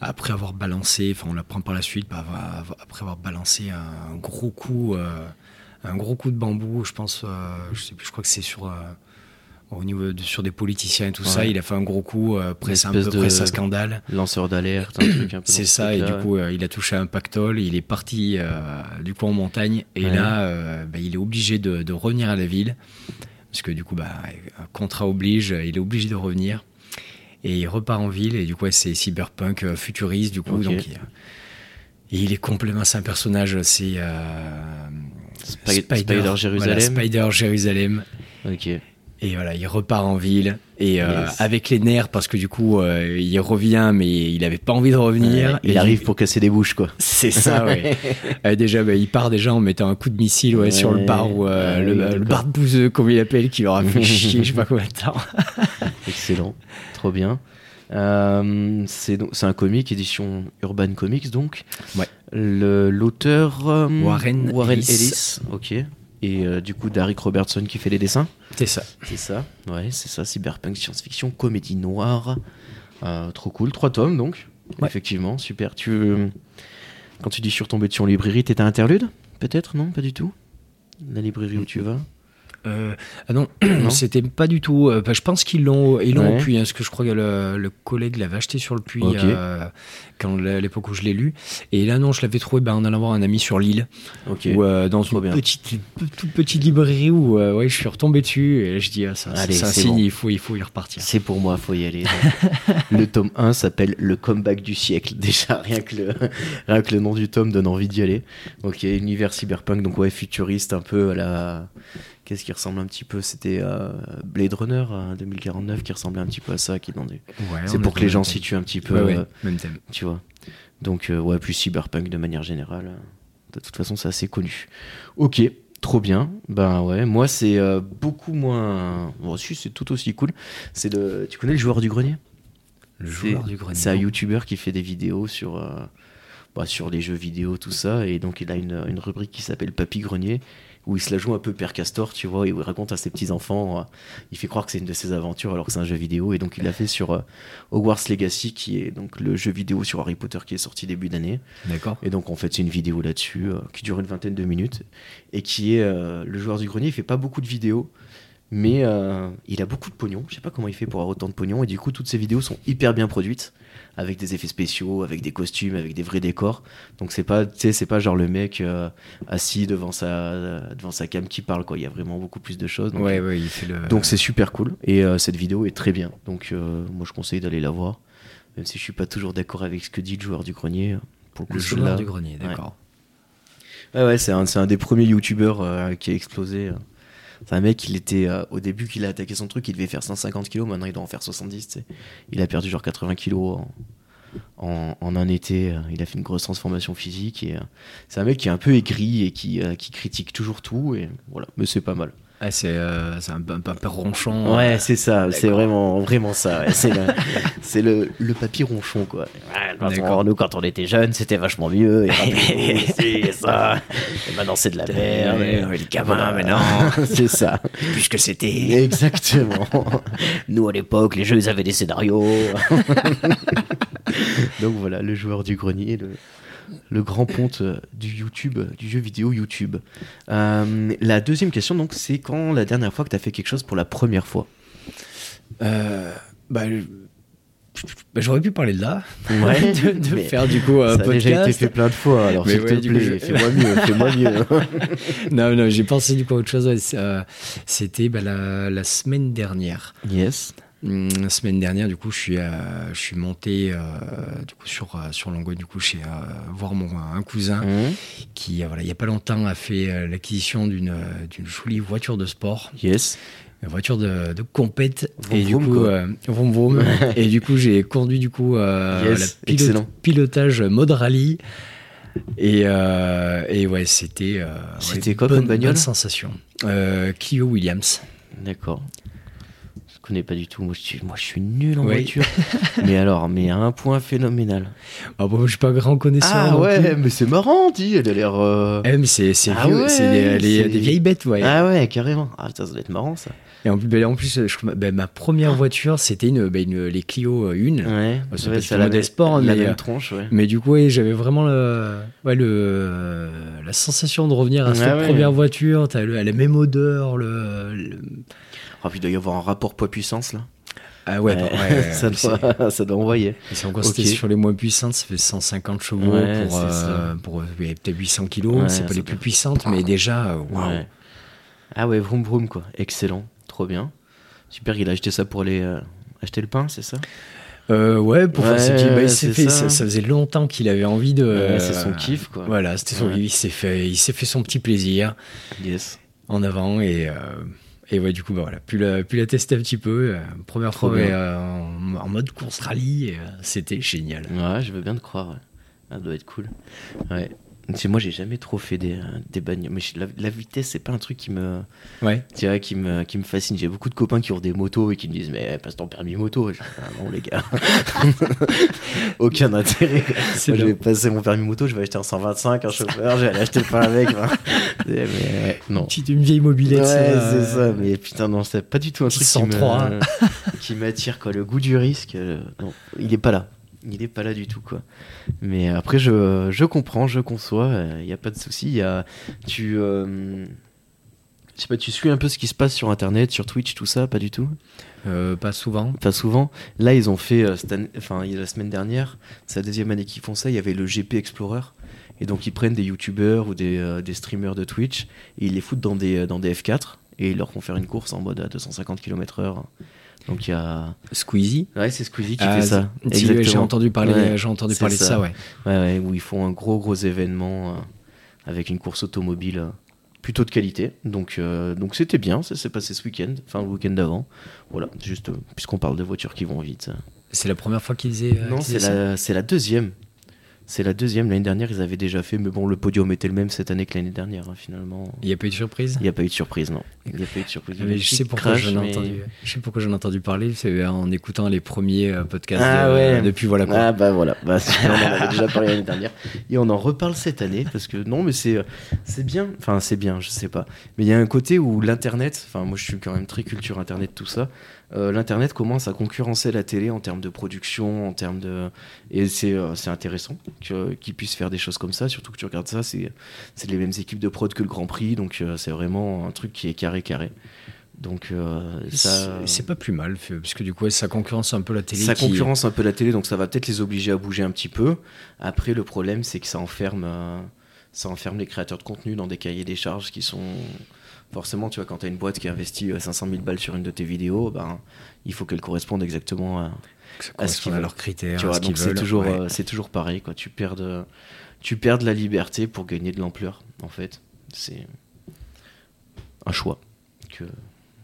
après avoir balancé, enfin on l'apprend par la suite, bah, après avoir balancé un gros coup, euh, un gros coup de bambou, je pense, euh, je sais plus, je crois que c'est sur, euh, au niveau de, sur des politiciens et tout Ouais. ça. Il a fait un gros coup, euh, presse un peu de- presse à scandale. Lanceur d'alerte, un truc un peu. C'est ce ça, et du ouais. coup, euh, il a touché un pactole, il est parti euh, du coup en montagne, et Ouais. là, euh, bah, il est obligé de, de revenir à la ville, parce que du coup, bah, un contrat oblige, il est obligé de revenir, et il repart en ville, et du coup, c'est cyberpunk futuriste, du coup, donc il, et il est complètement, c'est un personnage, c'est euh, Spi- Spider Jérusalem. voilà, Spider Jérusalem. Ok. Et voilà, il repart en ville et euh, Yes. avec les nerfs parce que du coup euh, il revient mais il avait pas envie de revenir. Ouais, il arrive pour casser des bouches, quoi. C'est ça, ouais. Euh, déjà, bah, il part déjà en mettant un coup de missile ouais, sur le bar ou le, oui, le bar de bouseux, comme il appelle, qui leur a fait chier, je sais pas combien de temps. Excellent, trop bien. C'est un comic, édition Urban Comics donc. Ouais. L'auteur Warren Ellis. Ellis. Ok. Et euh, du coup, Derek Robertson qui fait les dessins. C'est ça. C'est ça. Ouais, c'est ça. Cyberpunk, science-fiction, comédie noire. Euh, trop cool. Trois tomes donc. Ouais. Effectivement, super. Tu, euh, quand tu dis je suis retombé dessus en librairie, t'étais interlude Peut-être Non, pas du tout? La librairie où tu vas? Euh, ah non, Non c'était pas du tout. euh, bah, je pense qu'ils l'ont, ils l'ont Ouais. au puits, hein, parce que je crois que le, le collègue l'avait acheté sur le puits euh, quand à l'époque où je l'ai lu. Et là, non, je l'avais trouvé ben, en allant voir un ami sur l'île, Ok. ou euh, dans une bien. petite, toute petite librairie où ouais, je suis retombé dessus. Et là, je dis, ah, ça, Allez, c'est un signe, bon. il, faut, il faut y repartir. C'est pour moi, faut y aller. le tome 1 s'appelle Le comeback du siècle. Déjà, rien que le, rien que le nom du tome donne envie d'y aller. Ok, univers cyberpunk, donc ouais, futuriste, un peu à la. Qu'est-ce qui ressemble un petit peu C'était euh, Blade Runner euh, 2049 qui ressemblait un petit peu à ça. Qui. Ouais, C'est pour que les le gens thème. situent un petit peu, Ouais, ouais, euh, même thème. tu vois. Donc, euh, ouais, plus cyberpunk de manière générale. euh, De toute façon, c'est assez connu. Ok, trop bien. Ben ouais, moi, c'est euh, beaucoup moins. Bon, si, c'est tout aussi cool. C'est le. Tu connais le joueur du grenier? Le joueur du grenier. C'est un youtubeur qui fait des vidéos sur, euh, bah, sur les jeux vidéo, tout ça. Et donc, il a une, une rubrique qui s'appelle Papy Grenier, où il se la joue un peu Père Castor, tu vois, et où il raconte à ses petits-enfants. euh, il fait croire que c'est une de ses aventures alors que c'est un jeu vidéo. Et donc, il l'a fait sur euh, Hogwarts Legacy, qui est donc le jeu vidéo sur Harry Potter qui est sorti début d'année. D'accord. Et donc, en fait, c'est une vidéo là-dessus euh, qui dure une vingtaine de minutes et qui est le joueur du grenier. Il fait pas beaucoup de vidéos, mais euh, il a beaucoup de pognon. Je sais pas comment il fait pour avoir autant de pognon. Et du coup, toutes ses vidéos sont hyper bien produites avec des effets spéciaux, avec des costumes, avec des vrais décors. Donc, c'est pas, tu sais, c'est pas genre le mec euh, assis devant sa, devant sa cam qui parle, quoi. Il y a vraiment beaucoup plus de choses. Donc, ouais, ouais, il fait le. donc c'est super cool et euh, cette vidéo est très bien. Donc moi je conseille d'aller la voir, même si je suis pas toujours d'accord avec ce que dit le joueur du grenier. Pour le coup, le celle-là- joueur du grenier, d'accord. Ouais, ouais, c'est un, des premiers youtubeurs euh, qui a explosé. C'est un mec, il était euh, au début qu'il a attaqué son truc, il devait faire 150 kilos, maintenant il doit en faire 70. tu sais. Il a perdu genre 80 kilos en, un été. euh, Il a fait une grosse transformation physique et euh, c'est un mec qui est un peu aigri et qui, qui critique toujours tout et voilà, mais c'est pas mal. Ah, c'est euh, c'est un, un, père ronchon. Ouais, euh, c'est ça, c'est vraiment, vraiment ça. ouais. C'est le, le, le papy ronchon, quoi. Ouais, nous, quand on était jeunes, c'était vachement mieux. Et ça. Et maintenant, c'est de la merde. Ouais, gamins, voilà. maintenant. c'est ça. Puisque c'était. Exactement. Nous, à l'époque, les jeux, ils avaient des scénarios. Donc voilà, le joueur du grenier, le, le grand ponte euh, du YouTube, du jeu vidéo YouTube. Euh, la deuxième question, donc, c'est quand la dernière fois que tu as fait quelque chose pour la première fois Euh, bah, bah, j'aurais pu parler de là. Ouais, de faire du coup un Ça a déjà été podcast. fait plein de fois, alors s'il ouais, te plaît, je- fais-moi mieux, fais-moi mieux. non, non, j'ai pensé du coup à autre chose. ouais, euh, C'était bah, la, la semaine dernière. yes. Hum, La semaine dernière, du coup, je suis, euh, je suis monté euh, du coup, sur, euh, sur du coup, chez, euh, voir mon, un cousin Mmh. qui, voilà, il n'y a pas longtemps, a fait l'acquisition d'une jolie voiture de sport. Yes. Une voiture de, de compète et du vroom, coup vroom vroom. et du coup j'ai conduit du coup Yes, la pilotage mode rallye et, et ouais c'était C'était ouais, quoi bonne- comme bagnole? bonne sensation Clio Williams D'accord. Connais pas du tout. Moi, je suis, moi, je suis nul en Oui. voiture. mais alors, mais à un point phénoménal. ah bon je suis pas grand connaisseur Ah ouais, plus. mais c'est marrant, dis. Elle a l'air. euh, Eh, mais c'est c'est Ah vieux, ouais, c'est des, c'est- des vieilles bêtes ouais Ah ouais, carrément. Ah, putain, ça doit être marrant, ça. et en plus, ben, en plus je- ben, ma première voiture c'était une, ben, une- les Clio euh, 1 Ouais, c'est ouais, pas du a tout la, des sports, la mais, même euh, tronche, ouais. Mais du coup, ouais, j'avais vraiment le, ouais, le, la sensation de revenir à cette Ah ouais. première voiture. T'as le, la même odeur, le, le- Oh, il doit y avoir un rapport poids-puissance là. Ah ouais, ça, doit, ça doit envoyer. Et c'est encore Ok. c'était sur les moins puissantes, ça fait 150 chevaux Ouais, pour, euh, pour euh, peut-être 800 kilos. Ouais, c'est pas les plus puissantes, mais déjà, waouh. Ah ouais, vroom vroom quoi. Excellent, trop bien. Super, il a acheté ça pour aller euh, acheter le pain, c'est ça? Euh, ouais, pour faire ses Ouais, petits- bah, fait- ça. ça. ça faisait longtemps qu'il avait envie de. Ouais, C'est son kiff quoi. Voilà, c'était son Ouais. Il s'est fait, il s'est fait son petit plaisir Yes. en avant et. euh, et ouais, du coup, bah voilà, pu la, pu la tester un petit peu. euh, première Trop fois euh, en, en mode course rallye, et, euh, c'était génial. Ouais, je veux bien te croire. ouais. Ça doit être cool. Ouais. Moi, j'ai jamais trop fait des, euh, des bagnoles. Mais la, la vitesse, c'est pas un truc qui me, Ouais. tu vois, qui me, qui me fascine. J'ai beaucoup de copains qui ont des motos et qui me disent Mais passe ton permis moto. Je dis, Ah non, les gars. Aucun intérêt. Moi, je vais passer mon permis moto, je vais acheter un 125, un chauffeur, je vais aller acheter le pain avec. enfin. Mais ouais, non. Une petite une vieille mobilette. Ouais, ça, c'est ça, euh, mais putain, non, c'est pas du tout un truc qui 103. me- qui m'attire, quoi. Le goût du risque, euh, non, il est pas là. Il est pas là du tout, quoi. Mais après, je, je comprends, je conçois, il n'y a pas de souci. Il y a, tu, euh, je sais pas, tu suis un peu ce qui se passe sur Internet, sur Twitch, tout ça, pas du tout? Euh, pas souvent. Pas souvent. Là, ils ont fait, euh, cette année- enfin, la semaine dernière, c'est la deuxième année qu'ils font ça, il y avait le GP Explorer. Et donc, ils prennent des youtubeurs ou des, euh, des streamers de Twitch et ils les foutent dans des, euh, dans des F4 et ils leur font faire une course en mode à 250 km/h. Donc, il y a. Squeezie. Ouais, c'est Squeezie qui Ah, fait ça. J'ai entendu parler, Ouais, j'ai entendu parler de ça. ça, ouais. Ouais, ouais, où ils font un gros, gros événement euh, avec une course automobile euh, plutôt de qualité. Donc, euh, donc c'était bien, ça s'est passé ce week-end, enfin le week-end d'avant. Voilà, juste puisqu'on parle de voitures qui vont vite. C'est la première fois qu'ils faisaient. Non, ça la, c'est la deuxième. C'est la deuxième. L'année dernière, ils avaient déjà fait, mais bon, le podium était le même cette année que l'année dernière, hein, finalement. Il n'y a pas eu de surprise? Il n'y a pas eu de surprise, non. Il n'y a pas eu de surprise. Mais je sais pourquoi crash, j'en ai mais- entendu. Je sais pourquoi j'en ai entendu parler. C'est en écoutant les premiers euh, podcasts Ah de- ouais. depuis voilà quoi. Ah bah voilà, bah, on en avait déjà parlé l'année dernière et on en reparle cette année parce que non mais c'est c'est bien, enfin c'est bien, je sais pas, mais il y a un côté où l'internet, enfin moi je suis quand même très culture internet tout ça, euh, l'internet commence à concurrencer la télé en termes de production, en termes de et c'est euh, intéressant qu'ils puissent faire des choses comme ça, surtout que tu regardes ça, c'est les mêmes équipes de prod que le Grand Prix, donc euh, c'est vraiment un truc qui est carré carré. Donc euh, ça C'est- pas plus mal, parce que du coup, ça concurrence un peu la télé. ça qui- concurrence un peu la télé, donc ça va peut-être les obliger à bouger un petit peu. Après, le problème, c'est que ça enferme, ça enferme les créateurs de contenu dans des cahiers des charges qui sont. Forcément, tu vois, quand tu as une boîte qui investit euh, 500 000 balles sur une de tes vidéos, ben, il faut qu'elle corresponde exactement à. à ce qu'ils à leurs critères, Tu vois, ce donc c'est toujours, ouais. euh, c'est toujours pareil, quoi. Tu perds, de, tu perds de la liberté pour gagner de l'ampleur, en fait. C'est un choix que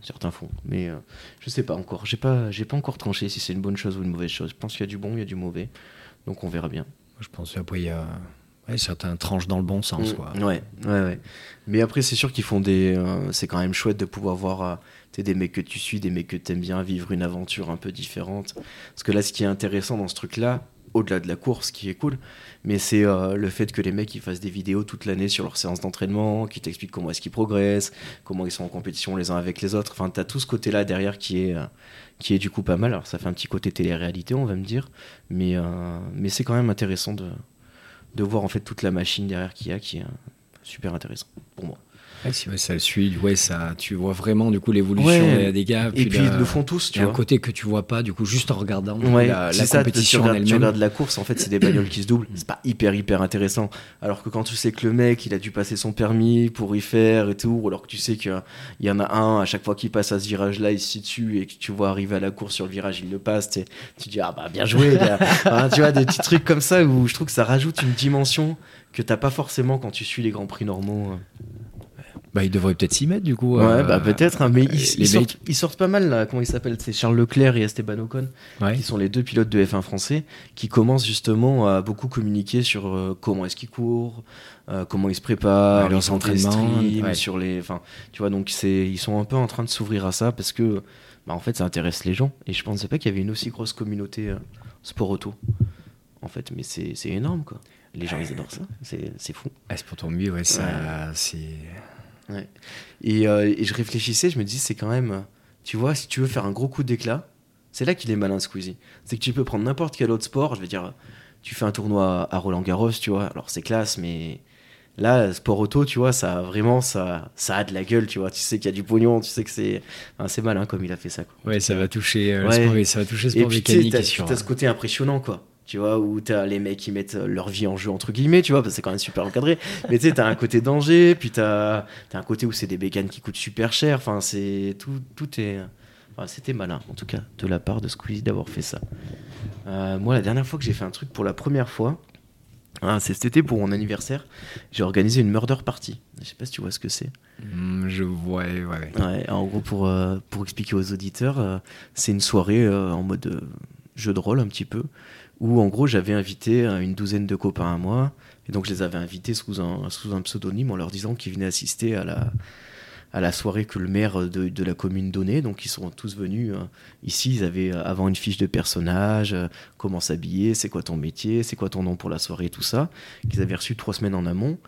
certains font. Mais euh, je sais pas encore. J'ai pas, j'ai pas encore tranché si c'est une bonne chose ou une mauvaise chose. Je pense qu'il y a du bon, il y a du mauvais. Donc on verra bien. Je pense qu'après, il y a ouais, certains tranches dans le bon sens. Quoi. Mm, ouais, ouais, ouais. Mais après, c'est sûr qu'ils font des. euh, c'est quand même chouette de pouvoir voir euh, tu des mecs que tu suis, des mecs que t'aimes bien, vivre une aventure un peu différente. Parce que là, ce qui est intéressant dans ce truc-là, au-delà de la course, qui est cool, mais c'est euh, le fait que les mecs ils fassent des vidéos toute l'année sur leurs séances d'entraînement, qui t'expliquent comment est-ce qu'ils progressent, comment ils sont en compétition les uns avec les autres. Enfin, t'as tout ce côté-là derrière qui est. euh, qui est du coup pas mal. Alors ça fait un petit côté télé-réalité, on va me dire, mais, mais c'est quand même intéressant de, de voir en fait toute la machine derrière qu'il y a, qui est euh, super intéressant pour moi. Si ouais, ça le suit, ouais, ça, tu vois vraiment du coup l'évolution Ouais. des, gars. Et puis la- ils le font tous, tu Il y a un vois. côté que tu vois pas, du coup, juste en regardant Ouais, la, la ça, compétition tu en regardes, tu elle-même. regardes la course, en fait, c'est des bagnoles qui se doublent. C'est pas hyper, hyper intéressant. Alors que quand tu sais que le mec, il a dû passer son permis pour y faire et tout, ou alors que tu sais qu'il y en a un, à chaque fois qu'il passe à ce virage-là, il se situe et que tu vois arriver à la course sur le virage, il le passe, tu dis, ah bah bien joué. Hein, tu vois, des petits trucs comme ça où je trouve que ça rajoute une dimension que t'as pas forcément quand tu suis les grands prix normaux. Bah, il devrait peut-être s'y mettre, du coup. Ouais, euh, bah peut-être, hein, mais ils, les ils sortent, ils sortent pas mal là. Comment ils s'appellent C'est Charles Leclerc et Esteban Ocon, Ouais. qui sont les deux pilotes de F1 français, qui commencent justement à beaucoup communiquer sur euh, comment est-ce qu'ils courent, euh, comment ils se préparent, Ouais, leurs ils entraînements, streams ouais. sur les, enfin, tu vois, donc c'est, ils sont un peu en train de s'ouvrir à ça parce que, bah, en fait, ça intéresse les gens. Et je pensais pas qu'il y avait une aussi grosse communauté euh, sport auto, en fait, mais c'est, c'est énorme quoi. Les gens ils adorent ça, c'est, c'est fou. Ah, c'est pour ton mieux, ouais, ça, c'est. Ouais. Et, euh, et je réfléchissais, je me dis, c'est quand même. Tu vois, si tu veux faire un gros coup d'éclat, c'est là qu'il est malin, Squeezie. C'est que tu peux prendre n'importe quel autre sport. Je veux dire, tu fais un tournoi à Roland Garros, tu vois. Alors c'est classe, mais Là, sport auto, tu vois, ça vraiment, ça, ça a de la gueule, tu vois. Tu sais qu'il y a du pognon, tu sais que c'est, enfin, c'est malin comme il a fait ça. Quoi. Ouais, ça va toucher euh, le sport, ça va toucher le sport Et puis, tu sais, mécanique. t'as, sur- t'as ce côté impressionnant, quoi. Tu vois, où t'as les mecs qui mettent euh, leur vie en jeu, entre guillemets, tu vois, parce que c'est quand même super encadré. Mais tu sais, t'as un côté danger, puis t'as, t'as un côté où c'est des bécanes qui coûtent super cher. Enfin, c'est tout, tout est. enfin, c'était malin, en tout cas, de la part de Squeezie d'avoir fait ça. Euh, moi, la dernière fois que j'ai fait un truc pour la première fois, hein, c'est cet été pour mon anniversaire, j'ai organisé une murder party. Je sais pas si tu vois ce que c'est. Hmm, je vois, ouais, ouais. Ouais, en gros, pour, euh, pour expliquer aux auditeurs, euh, c'est une soirée euh, en mode jeu de rôle un petit peu, où en gros j'avais invité euh, une douzaine de copains à moi, et donc je les avais invités sous un, pseudonyme en leur disant qu'ils venaient assister à la, soirée que le maire de, la commune donnait. Donc ils sont tous venus euh, ici, ils avaient euh, avant une fiche de personnage, comment s'habiller, c'est quoi ton métier, c'est quoi ton nom pour la soirée, tout ça, qu'ils avaient reçu trois semaines en amont.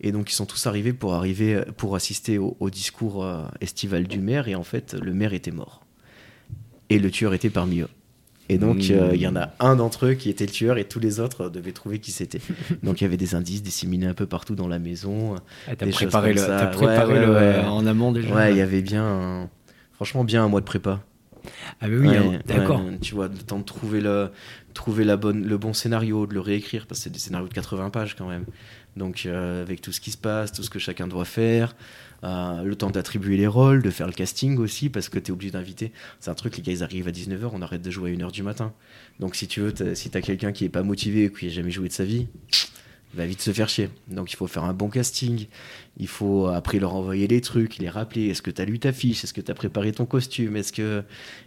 Et donc ils sont tous arrivés pour arriver pour assister au, discours estival du maire et en fait le maire était mort et le tueur était parmi eux. Et donc Mmh. euh, il y en a un d'entre eux qui était le tueur et tous les autres euh, devaient trouver qui c'était. donc il y avait des indices disséminés un peu partout dans la maison. Ah, t'as préparé, le, t'as préparé Ouais, ouais, le, ouais. euh, en amont déjà Ouais, il y avait bien un- franchement bien un mois de prépa. Ah, bah oui, Ouais, d'accord. ouais, tu vois, le temps de trouver le, trouver la bonne, le bon scénario, de le réécrire, parce que c'est des scénarios de 80 pages quand même. Donc, euh, avec tout ce qui se passe, tout ce que chacun doit faire, euh, le temps d'attribuer les rôles, de faire le casting aussi, parce que tu es obligé d'inviter. C'est un truc, les gars, ils arrivent à 19h, on arrête de jouer à 1h du matin. Donc, si tu veux, si tu as quelqu'un qui est pas motivé qui n'a jamais joué de sa vie, va vite se faire chier. Donc, il faut faire un bon casting. Il faut après leur envoyer les trucs, les rappeler. Est-ce que tu as lu ta fiche? Est-ce que tu as préparé ton costume? Est-ce que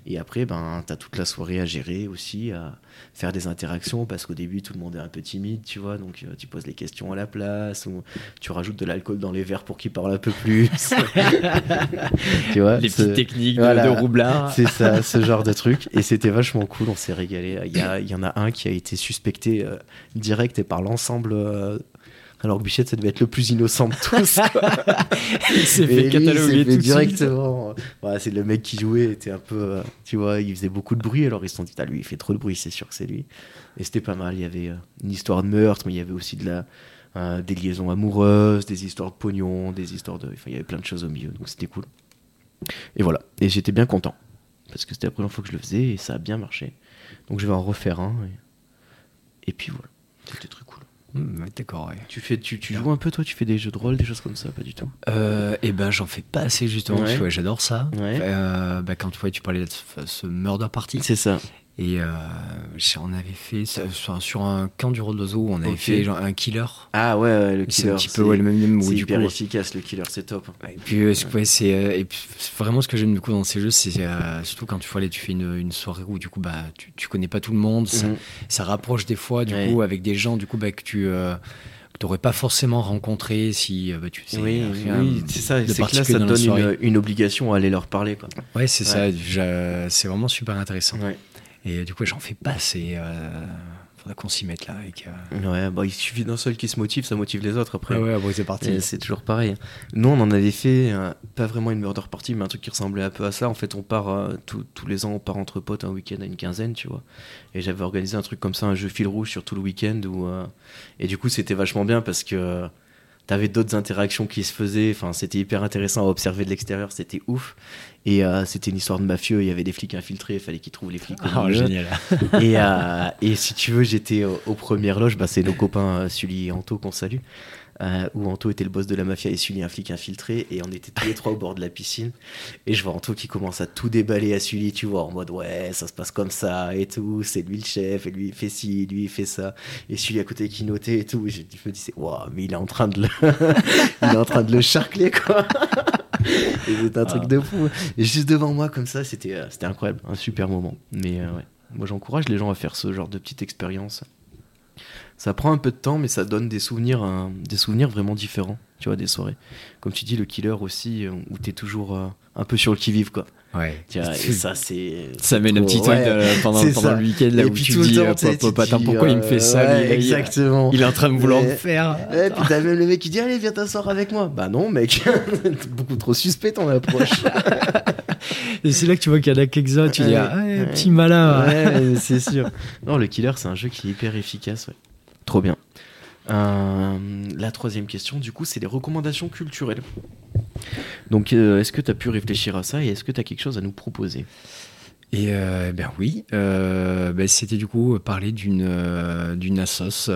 et après, ben, tu as toute la soirée à gérer aussi, à faire des interactions, parce qu'au début, tout le monde est un peu timide, tu vois, donc euh, tu poses les questions à la place, ou tu rajoutes de l'alcool dans les verres pour qu'ils parlent un peu plus. tu vois, Les petites techniques de, voilà. de roublard. c'est ça, ce genre de truc. Et c'était vachement cool, on s'est régalé. Il y, a- il y en a un qui a été suspecté euh, direct et par l'ensemble. euh, alors que Bichette, ça devait être le plus innocent de tous. quoi. Il s'est fait lui, cataloguer fait tout directement. C'est le mec qui jouait, était un peu, euh, tu vois, il faisait beaucoup de bruit. Alors ils se sont dit, ah, lui, il fait trop de bruit, c'est sûr que c'est lui. Et c'était pas mal. Il y avait euh, une histoire de meurtre, mais il y avait aussi de la, euh, des liaisons amoureuses, des histoires de pognon, des histoires de, enfin, il y avait plein de choses au milieu. Donc c'était cool. Et voilà. Et j'étais bien content parce que c'était la première fois que je le faisais et ça a bien marché. Donc je vais en refaire un. Et, et puis voilà. C'était très cool. Hmm, d'accord, ouais. Tu fais, tu, tu joues un peu toi, tu fais des jeux de rôle, des choses comme ça, pas du tout? Euh, et ben j'en fais pas assez justement Ouais. j'adore ça Ouais. Euh, bah, quand ouais, tu parlais de ce, ce murder party C'est ça. Et euh, on avait fait sur, sur un camp du rôle d'oiseau on avait fait genre, un killer Ah ouais, ouais, le c'est killer. un petit peu ouais, le même où C'est du coup hyper efficace, le killer, c'est top. Ouais, et puis, euh, c'est- ouais, c'est euh, c'est vraiment ce que j'aime du coup dans ces jeux, c'est euh, surtout quand tu vois, aller, tu fais une, une soirée où du coup bah tu, tu connais pas tout le monde, ça, Mhm. ça rapproche des fois du coup avec des gens du coup bah, que tu euh, t'aurais pas forcément rencontré si bah, tu sais Oui, rien oui, c'est ça. C'est que là, ça te donne une, une obligation à aller leur parler, quoi. Ouais, c'est ça. Ouais. C'est vraiment super intéressant. Ouais. Et du coup, j'en fais pas. C'est euh, faudra qu'on s'y mette là. Avec, euh... Ouais, bah, il suffit d'un seul qui se motive, ça motive les autres après. Ah ouais, bon, c'est parti. C'est toujours pareil. Nous, on en avait fait, euh, pas vraiment une murder party, mais un truc qui ressemblait un peu à ça. En fait, on part euh, tous- tous les ans, on part entre potes un week-end à une quinzaine, tu vois. Et j'avais organisé un truc comme ça, un jeu fil rouge sur tout le week-end. Où, euh, Et du coup, c'était vachement bien parce que t'avais d'autres interactions qui se faisaient. Enfin, c'était hyper intéressant à observer de l'extérieur, c'était ouf. Et euh, c'était une histoire de mafieux, il y avait des flics infiltrés, il fallait qu'ils trouvent les flics. Oh, génial. et, euh, et si tu veux, j'étais aux, aux premières loges. Bah, c'est nos copains euh, Sully et Anto qu'on salue. Euh, où Anto était le boss de la mafia et Sully un flic infiltré. Et on était tous les trois au bord de la piscine. Et je vois Anto qui commence à tout déballer à Sully, tu vois, en mode ouais, ça se passe comme ça et tout. C'est lui le chef, et lui il fait ci, lui il fait ça. Et Sully à côté qui notait et tout. Et je, me disais, waouh, mais il est en train de le, il est en train de le charcler, quoi. c'était un truc de fou. Et juste devant moi, comme ça, c'était euh, c'était incroyable. Un super moment. Mais euh, ouais. Moi, j'encourage les gens à faire ce genre de petite expérience. Ça prend un peu de temps, mais ça donne des souvenirs, hein, des souvenirs vraiment différents, tu vois, des soirées. Comme tu dis, le killer aussi, euh, où t'es toujours euh, un peu sur le qui-vive, quoi. Ouais. Tu vois, et ça, c'est. Ça met le trop- petit truc ouais. euh, pendant, le week-end là Et où puis tu tout te le dis, temps, euh, tu dis, pourquoi il me euh, fait ça ouais, lui, il- Exactement. Il est en train de vouloir me faire. Et puis t'as même le mec qui dit Allez, viens t'asseoir avec moi. Bah non, mec, beaucoup trop suspect ton approche. Et c'est là que tu vois qu'il y en a quelques-uns, tu dis, ah, ouais, ouais. petit malin. ouais, c'est sûr. Non, le killer, c'est un jeu qui est hyper efficace. ouais. Trop bien. Euh, la troisième question, du coup, c'est les recommandations culturelles. Donc, euh, est-ce que tu as pu réfléchir à ça et est-ce que tu as quelque chose à nous proposer? Et euh, ben oui, euh, ben c'était du coup parler d'une d'une assoce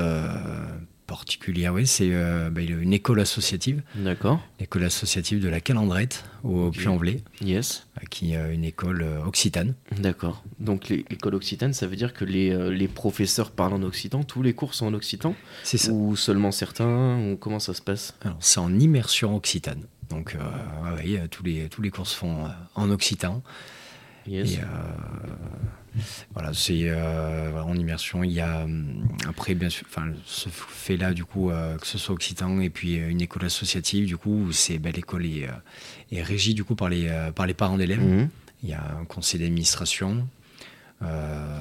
particulière. Oui, c'est euh, ben, une école associative, D'accord. l'école associative de la Calandrette au Ok. Puy-en-Velay, Yes. euh, qui est une école euh, occitane. D'accord. Donc, l'école occitane, ça veut dire que les, les professeurs parlent en occitan, tous les cours sont en occitan? C'est ça. Ou seulement certains ou Comment ça se passe? Alors, c'est en immersion occitane. Donc, euh, ouais, tous, les, tous les cours se font en occitan. Yes. Et euh, voilà, c'est euh, en immersion. Il y a hum, après bien sûr, enfin ce fait là du coup euh, que ce soit occitan et puis une école associative du coup c'est ben, l'école est, est régie du coup par les par les parents d'élèves. Mhm. Il y a un conseil d'administration. euh,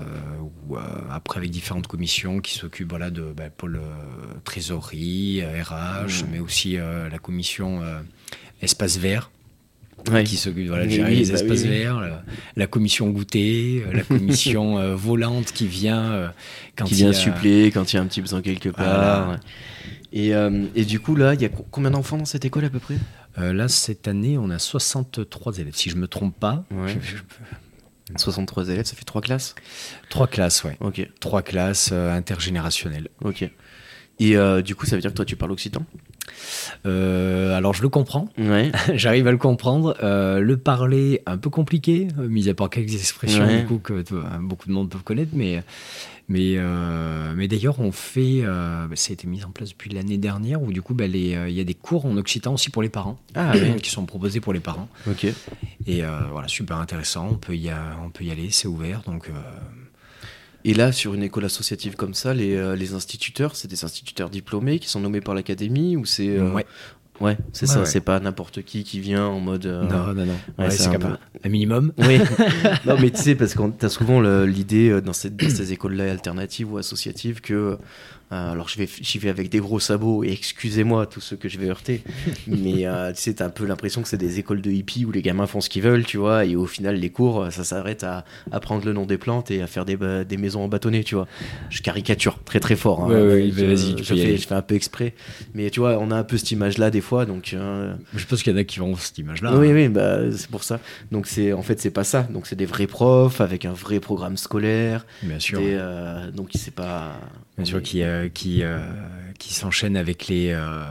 euh, après avec différentes commissions qui s'occupent voilà, de ben, pôle euh, trésorerie, RH, Mhm. mais aussi la commission espace vert Qui s'occupe voilà, de Oui, gérer oui, les bah espaces verts, la, la commission goûter, euh, la commission euh, volante qui vient euh, quand qui il y vient a- suppléer quand il y a un petit besoin quelque part. Ouais. Et, euh, et du coup, là, il y a co- combien d'enfants dans cette école à peu près? Euh, là, cette année, on a 63 élèves, si je me trompe pas. Ouais. Je- je- 63 élèves, ça fait 3 classes? Trois classes, ouais. Ok, Trois classes euh, intergénérationnelles. ok. Et euh, du coup, ça veut dire que toi, tu parles occitan? Euh, alors, je le comprends. Ouais. J'arrive à le comprendre. Euh, le parler, un peu compliqué, mis à part quelques expressions Ouais. du coup, que euh, beaucoup de monde peuvent connaître. Mais, mais, euh, mais d'ailleurs, on fait. bah, ça a été mis en place depuis l'année dernière où du coup, bah, il y a des cours en occitan aussi pour les parents. Ah, qui sont proposés pour les parents. Ok. Et voilà, super intéressant. On peut y, a- on peut y aller, c'est ouvert. Donc, Et là, sur une école associative comme ça, les, euh, les instituteurs, c'est des instituteurs diplômés qui sont nommés par l'académie ou c'est. euh, ouais. Ouais, c'est Ouais, ça, ouais. c'est pas n'importe qui qui vient en mode. euh, Non, non, non. ouais, Ouais, c'est un minimum. Oui, non mais tu sais, parce qu'on t'as souvent l'idée dans ces écoles-là alternatives ou associatives que. Euh, alors je vais, j'y vais avec des gros sabots et excusez-moi tous ceux que je vais heurter, mais euh, tu sais, t'as un peu l'impression que c'est des écoles de hippies où les gamins font ce qu'ils veulent, tu vois, et au final les cours, ça s'arrête à, à prendre le nom des plantes et à faire des, des maisons en bâtonnet, tu vois. Je caricature très très fort. hein. Ouais, ouais, je, vas-y, tu je fais, je fais un peu exprès, mais tu vois, on a un peu cette image-là des fois, donc. euh, Je pense qu'il y en a qui vont cette image-là. oui, oui, bah, c'est pour ça. Donc c'est en fait c'est pas ça. Donc c'est des vrais profs avec un vrai programme scolaire. Bien sûr. Des, euh, donc c'est pas. Bien sûr, qui, euh, qui, euh, qui s'enchaîne avec les, euh,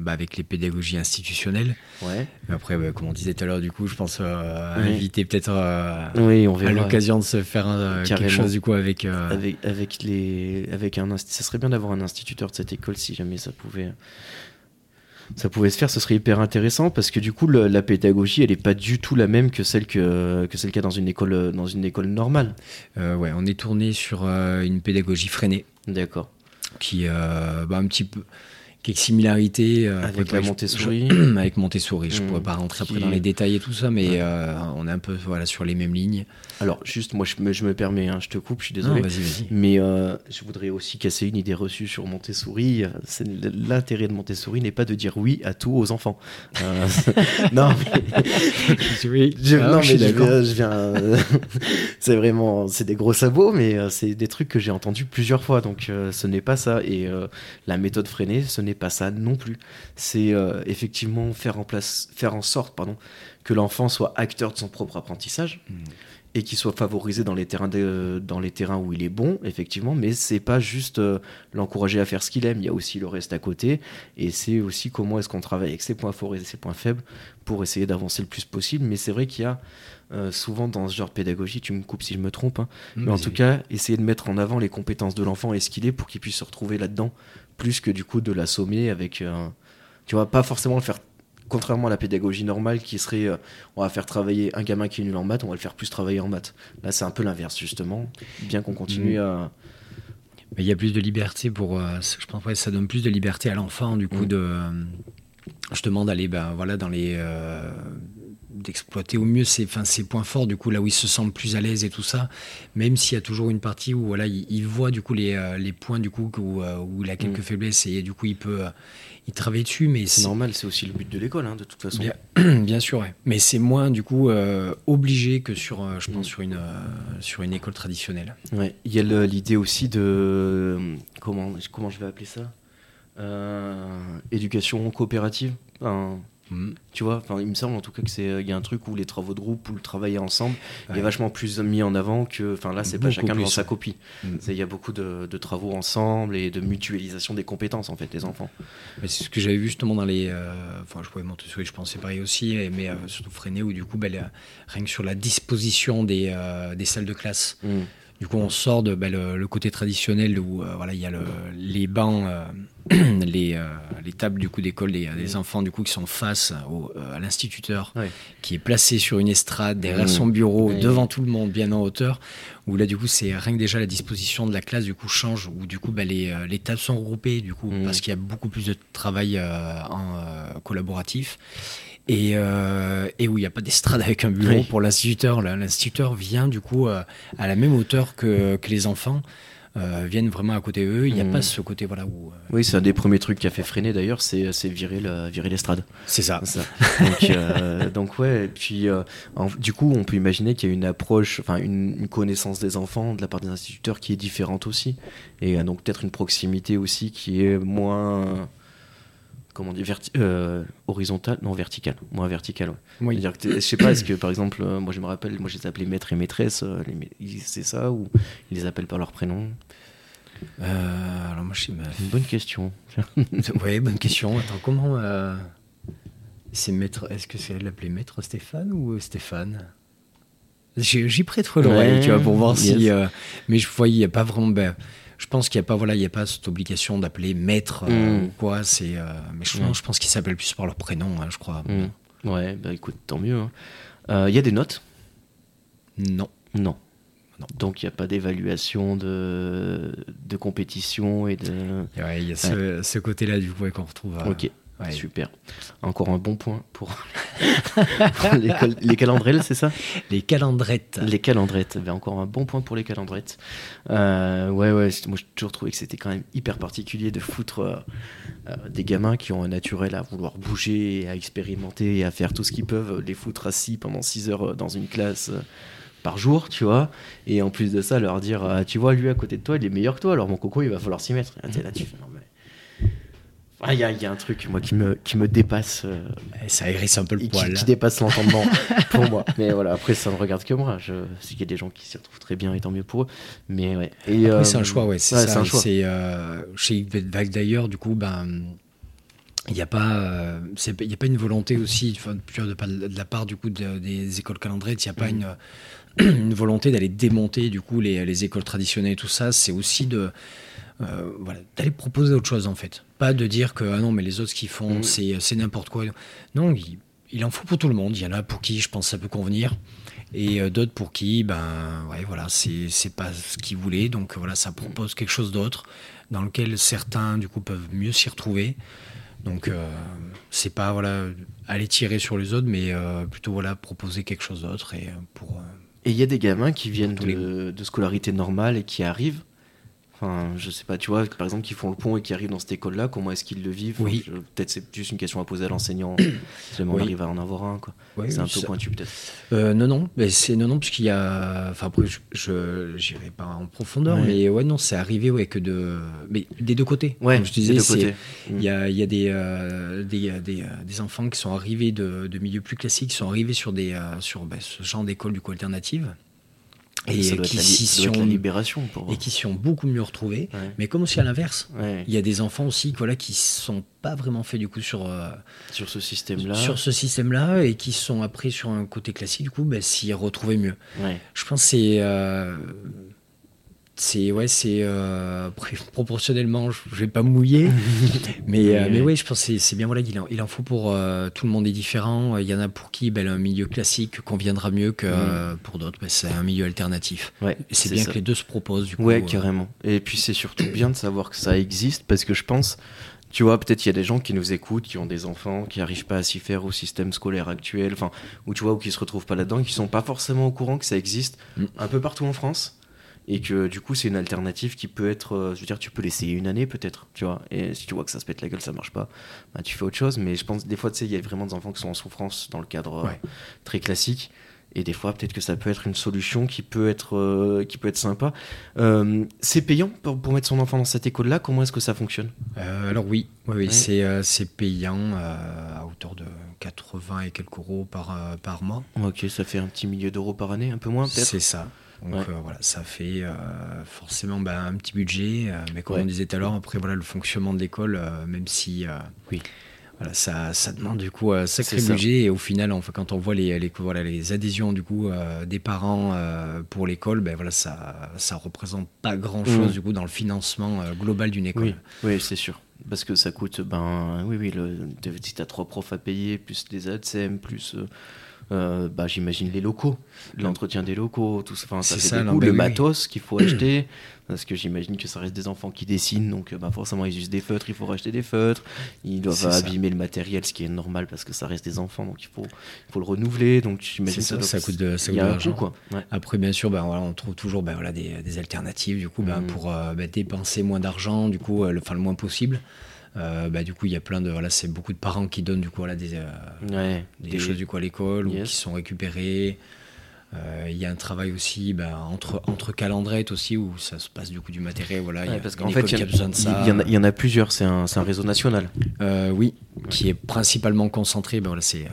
bah, avec les pédagogies institutionnelles. Ouais. Après, bah, comme on disait tout à l'heure, du coup, je pense euh, Oui. inviter peut-être Oui, à l'occasion de se faire quelque chose du coup avec. Avec avec les avec un ça serait bien d'avoir un instituteur de cette école si jamais ça pouvait. Ça pouvait se faire, ce serait hyper intéressant parce que du coup le- la pédagogie elle est pas du tout la même que celle que, que celle qu'il y a dans une école dans une école normale. euh, ouais, on est tourné sur euh, une pédagogie freinée D'accord. qui, euh, bah, un petit peu, quelques similarités euh, Avec la Montessori. je- avec Montessori. Je Mm. pourrais pas rentrer après dans les détails et tout ça, mais Ouais. euh, on est un peu voilà sur les mêmes lignes. Alors juste moi je me, je me permets, hein, je te coupe, je suis Non, désolé. vas-y, vas-y. Mais euh, je voudrais aussi casser une idée reçue sur Montessori. C'est- L'intérêt de Montessori n'est pas de dire oui à tout aux enfants. Euh, non, mais, oui, je, Ah, non, je mais je je viens, euh, c'est vraiment, c'est des gros sabots, mais euh, c'est des trucs que j'ai entendus plusieurs fois. Donc euh, ce n'est pas ça. Et euh, la méthode freinée, ce n'est pas ça non plus. C'est euh, effectivement faire en place, faire en sorte, pardon, que l'enfant soit acteur de son propre apprentissage Mm. Et qu'il soit favorisé dans les terrains de- dans les terrains où il est bon effectivement mais c'est pas juste euh, l'encourager à faire ce qu'il aime. Il y a aussi le reste à côté et c'est aussi comment est-ce qu'on travaille avec ses points forts et ses points faibles pour essayer d'avancer le plus possible. Mais c'est vrai qu'il y a euh, souvent dans ce genre de pédagogie tu me coupes si je me trompe hein, mais en tout cas essayer de mettre en avant les compétences de l'enfant et ce qu'il est pour qu'il puisse se retrouver là-dedans plus que du coup de l'assommer avec euh, tu vois pas forcément le faire contrairement à la pédagogie normale qui serait euh, on va faire travailler un gamin qui est nul en maths on va le faire plus travailler en maths là c'est un peu l'inverse justement bien qu'on continue Mm. à Mais il y a plus de liberté pour. euh, je pense que ça donne plus de liberté à l'enfant, du coup, Mm. de. euh, justement, d'aller ben, voilà, dans les. euh, d'exploiter au mieux ses, enfin, ses points forts, du coup, là où il se sent le plus à l'aise et tout ça, même s'il y a toujours une partie où voilà, il, il voit du coup les, euh, les points du coup où, euh, où il a quelques Mm. faiblesses et du coup il peut euh, il travaille dessus, mais c'est normal c'est aussi le but de l'école hein, de toute façon Bien, bien sûr, ouais. mais c'est moins du coup euh, obligé que sur, euh, je pense, Mm. sur une, euh, sur une école traditionnelle. Ouais, il y a l'idée aussi de comment comment je vais appeler ça? Éducation coopérative. Enfin, Mm. tu vois, enfin, il me semble en tout cas que c'est il y a un truc où les travaux de groupe, où le travailler ensemble Ouais. est vachement plus mis en avant que, enfin là, c'est pas chacun plus, sa copie. Mm. Il y a beaucoup de, de travaux ensemble et de mutualisation des compétences en fait des enfants. C'est ce que j'avais vu justement dans les. euh, Enfin, je pouvais Montessori, je pense c'est pareil aussi, et- mais euh, surtout Freinet, où du coup, la- rien que sur la disposition des, euh, des salles de classe, Mm. Du coup, on sort de bah, le, le côté traditionnel où euh, voilà, il y a le- les bancs, euh, les, euh, les tables du coup d'école des, des enfants du coup qui sont face au- à l'instituteur, Ouais. qui est placé sur une estrade derrière Mm. son bureau, Ouais. devant tout le monde, bien en hauteur. Où là, du coup, c'est rien que déjà la disposition de la classe du coup change, où du coup, bah, les, les tables sont regroupées du coup Mm. parce qu'il y a beaucoup plus de travail en collaboratif. Et, euh, et où il n'y a pas d'estrade avec un bureau Oui. pour l'instituteur. L'instituteur vient du coup euh, à la même hauteur que, que les enfants, euh, viennent vraiment à côté d'eux. Il n'y a Mhm. pas ce côté voilà où. euh, Oui, c'est un des premiers trucs qui a fait freiner d'ailleurs, c'est c'est virer la- virer l'estrade. c'est ça. Ça. Donc, euh, donc ouais, et puis en- du coup, on peut imaginer qu'il y a une approche, enfin une, une connaissance des enfants de la part des instituteurs qui est différente aussi, et donc peut-être une proximité aussi qui est moins, comment dire, verti- euh, horizontale, non verticale, moins verticale. Ouais. Oui. Que je sais pas, est-ce que par exemple, euh, moi je me rappelle, moi je les appelais maîtres et maîtresses, euh, les ma- ils- c'est ça ou ils les appellent par leur prénom? Euh, alors moi, je sais. bonne question. ouais, bonne question. Attends, comment. euh, c'est maître. Est-ce que c'est elle l'appelait maître Stéphane ou euh, Stéphane? J'y prête l'oreille, Ouais, tu vois, pour voir yes. si. euh, mais je voyais, il n'y a pas vraiment. ben, je pense qu'il n'y a pas, voilà, il y a pas cette obligation d'appeler maître euh, Mm. ou quoi. C'est. euh, mais je, Ouais. je pense qu'ils s'appellent plus par leur prénom, hein, je crois. Mm. Ouais, bah écoute, tant mieux. hein. Euh, Il y a des notes? Non. Non. Non. Donc il n'y a pas d'évaluation de, de compétition et de. Ouais, il y a ce, ce côté-là, du coup, qu'on retrouve. ok, ouais. super. Encore un bon point pour, pour l'école- les calendrelles, c'est ça? Les calendrettes. Les calendrettes. Ben, encore un bon point pour les calendrettes. Euh, ouais, ouais, moi j'ai toujours trouvé que c'était quand même hyper particulier de foutre euh, euh, des gamins qui ont un naturel à vouloir bouger, et à expérimenter et à faire tout ce qu'ils peuvent, les foutre assis pendant 6 heures dans une classe. par jour, tu vois, et en plus de ça, leur dire, ah, tu vois, lui à côté de toi, il est meilleur que toi, alors mon coco, il va falloir s'y mettre. Là, tu fais, non. Ah, Il y, a, il y a un truc, moi, qui me, qui me dépasse. euh, Et ça hérisse un peu le qui, poil. qui dépasse l'entendement pour moi. Mais voilà, après, ça ne regarde que moi. Je sais qu'il y a des gens qui s'y retrouvent très bien et tant mieux pour eux. Mais ouais. Et, Après, euh, c'est un choix, ouais, c'est ouais, ça. c'est euh, chez Vague d'ailleurs, du coup, ben, il n'y a pas, euh, il a pas une volonté aussi, enfin, de, la part du coup de- des écoles calendrettes, il n'y a pas une, une volonté d'aller démonter du coup les, les écoles traditionnelles et tout ça. C'est aussi de euh, voilà, d'aller proposer autre chose en fait. Pas de dire que ah non mais les autres ce qu'ils font Mhm. c'est c'est n'importe quoi. Non, il, il en faut pour tout le monde. Il y en a pour qui je pense ça peut convenir et euh, d'autres pour qui ben ouais voilà c'est c'est pas ce qu'ils voulaient donc voilà ça propose quelque chose d'autre dans lequel certains du coup peuvent mieux s'y retrouver. Donc euh, c'est pas voilà aller tirer sur les autres mais euh, plutôt voilà proposer quelque chose d'autre et euh, pour euh, Et il y a des gamins qui viennent les de, de scolarité normale et qui arrivent. Enfin, je sais pas, tu vois, par exemple, qui font le pont et qui arrivent dans cette école-là, comment est-ce qu'ils le vivent Oui. Peut-être c'est juste une question à poser à l'enseignant, jamais on Oui. arrive à en avoir un. quoi. C'est un oui, peu ça- pointu, peut-être. Euh, non, non, mais c'est non, non, puisqu'il y a. Enfin, après, je- n'irai pas en profondeur, mais ouais, non, c'est arrivé, ouais, que de. Mais des deux côtés. Ouais, Comme je disais, deux c'est- côtés. Il y a, il y a des, euh, des, des, euh, des enfants qui sont arrivés de, de milieux plus classiques, qui sont arrivés sur, des, euh, sur ben, ce genre d'école du coup alternative, et ça doit, être qui s'y sont, la libération pour et qui s'y ont beaucoup mieux retrouvés. Ouais. Mais comme aussi à l'inverse, Ouais. il y a des enfants aussi voilà, qui sont pas vraiment faits du coup sur, euh, Sur ce système-là. sur ce système-là et qui sont appris sur un côté classique, du coup, ben, s'y retrouver mieux. Ouais. Je pense que c'est. euh, c'est ouais, c'est euh, proportionnellement, je, je vais pas mouiller, mais Oui, euh, mais ouais, je pense que c'est- bien voilà, il en, il en faut pour euh, tout le monde est différent. Il y en a pour qui ben, un milieu classique conviendra mieux que euh, pour d'autres. Ben, c'est un milieu alternatif. Ouais, c'est bien ça. que les deux se proposent du coup. Ouais, euh, carrément. Et puis c'est surtout bien de savoir que ça existe parce que je pense, tu vois, peut-être il y a des gens qui nous écoutent, qui ont des enfants, qui n'arrivent pas à s'y faire au système scolaire actuel, enfin, ou tu vois, ou qui se retrouvent pas là-dedans, qui sont pas forcément au courant que ça existe Mm. un peu partout en France. Et que du coup, c'est une alternative qui peut être. euh, je veux dire, tu peux l'essayer une année peut-être, tu vois. Et si tu vois que ça se pète la gueule, ça marche pas, bah, tu fais autre chose. Mais je pense, des fois, tu sais, il y a vraiment des enfants qui sont en souffrance dans le cadre euh, très classique. et des fois, peut-être que ça peut être une solution qui peut être, euh, qui peut être sympa. Euh, c'est payant pour, pour, mettre son enfant dans cette école-là? Comment est-ce que ça fonctionne? Euh, Alors oui, oui, oui ouais. c'est payant à hauteur de 80 et quelques euros par, par mois. Ok, ça fait un petit millier d'euros par année, un peu moins peut-être? C'est ça. Donc ouais. euh, voilà, ça fait euh, forcément bah, un petit budget, euh, mais comme ouais. on disait tout à l'heure, après voilà le fonctionnement de l'école, même si oui. voilà, ça, ça demande du coup un sacré budget et au final, enfin, quand on voit les, les, voilà, les adhésions du coup des parents pour l'école, ben voilà, ça ça représente pas grand chose mmh. du coup dans le financement global d'une école. Oui, oui c'est sûr. Parce que ça coûte, ben oui, oui, le, si tu as trois profs à payer, plus des ADSEM, plus euh, bah, j'imagine les locaux, l'entretien des locaux, tout ça. Enfin, ça ça, des le matos qu'il faut acheter, parce que j'imagine que ça reste des enfants qui dessinent, donc bah, forcément ils usent des feutres, il faut racheter des feutres, ils doivent abîmer ça. le matériel, ce qui est normal parce que ça reste des enfants, donc il faut, il faut le renouveler. Donc j'imagine ça, ça, coûte de, ça coûte de l'argent. Quoi. Ouais. Après, bien sûr, bah, voilà, on trouve toujours bah, voilà, des, des alternatives du coup, mmh. pour euh, dépenser moins d'argent, du coup, euh, le, le moins possible. Euh, bah, du coup, il y a plein de. Voilà, c'est beaucoup de parents qui donnent du coup, voilà, des, euh, ouais, des, des, choses du coup, à l'école yes. ou qui sont récupérées. Euh, il y a un travail aussi bah, entre, entre calendrettes aussi où ça se passe du coup du matériel. Voilà, ouais, parce qu'en fait, il y, en a, il y en a plusieurs, c'est un, un, réseau national. Euh, oui, qui est principalement concentré, ben voilà, c'est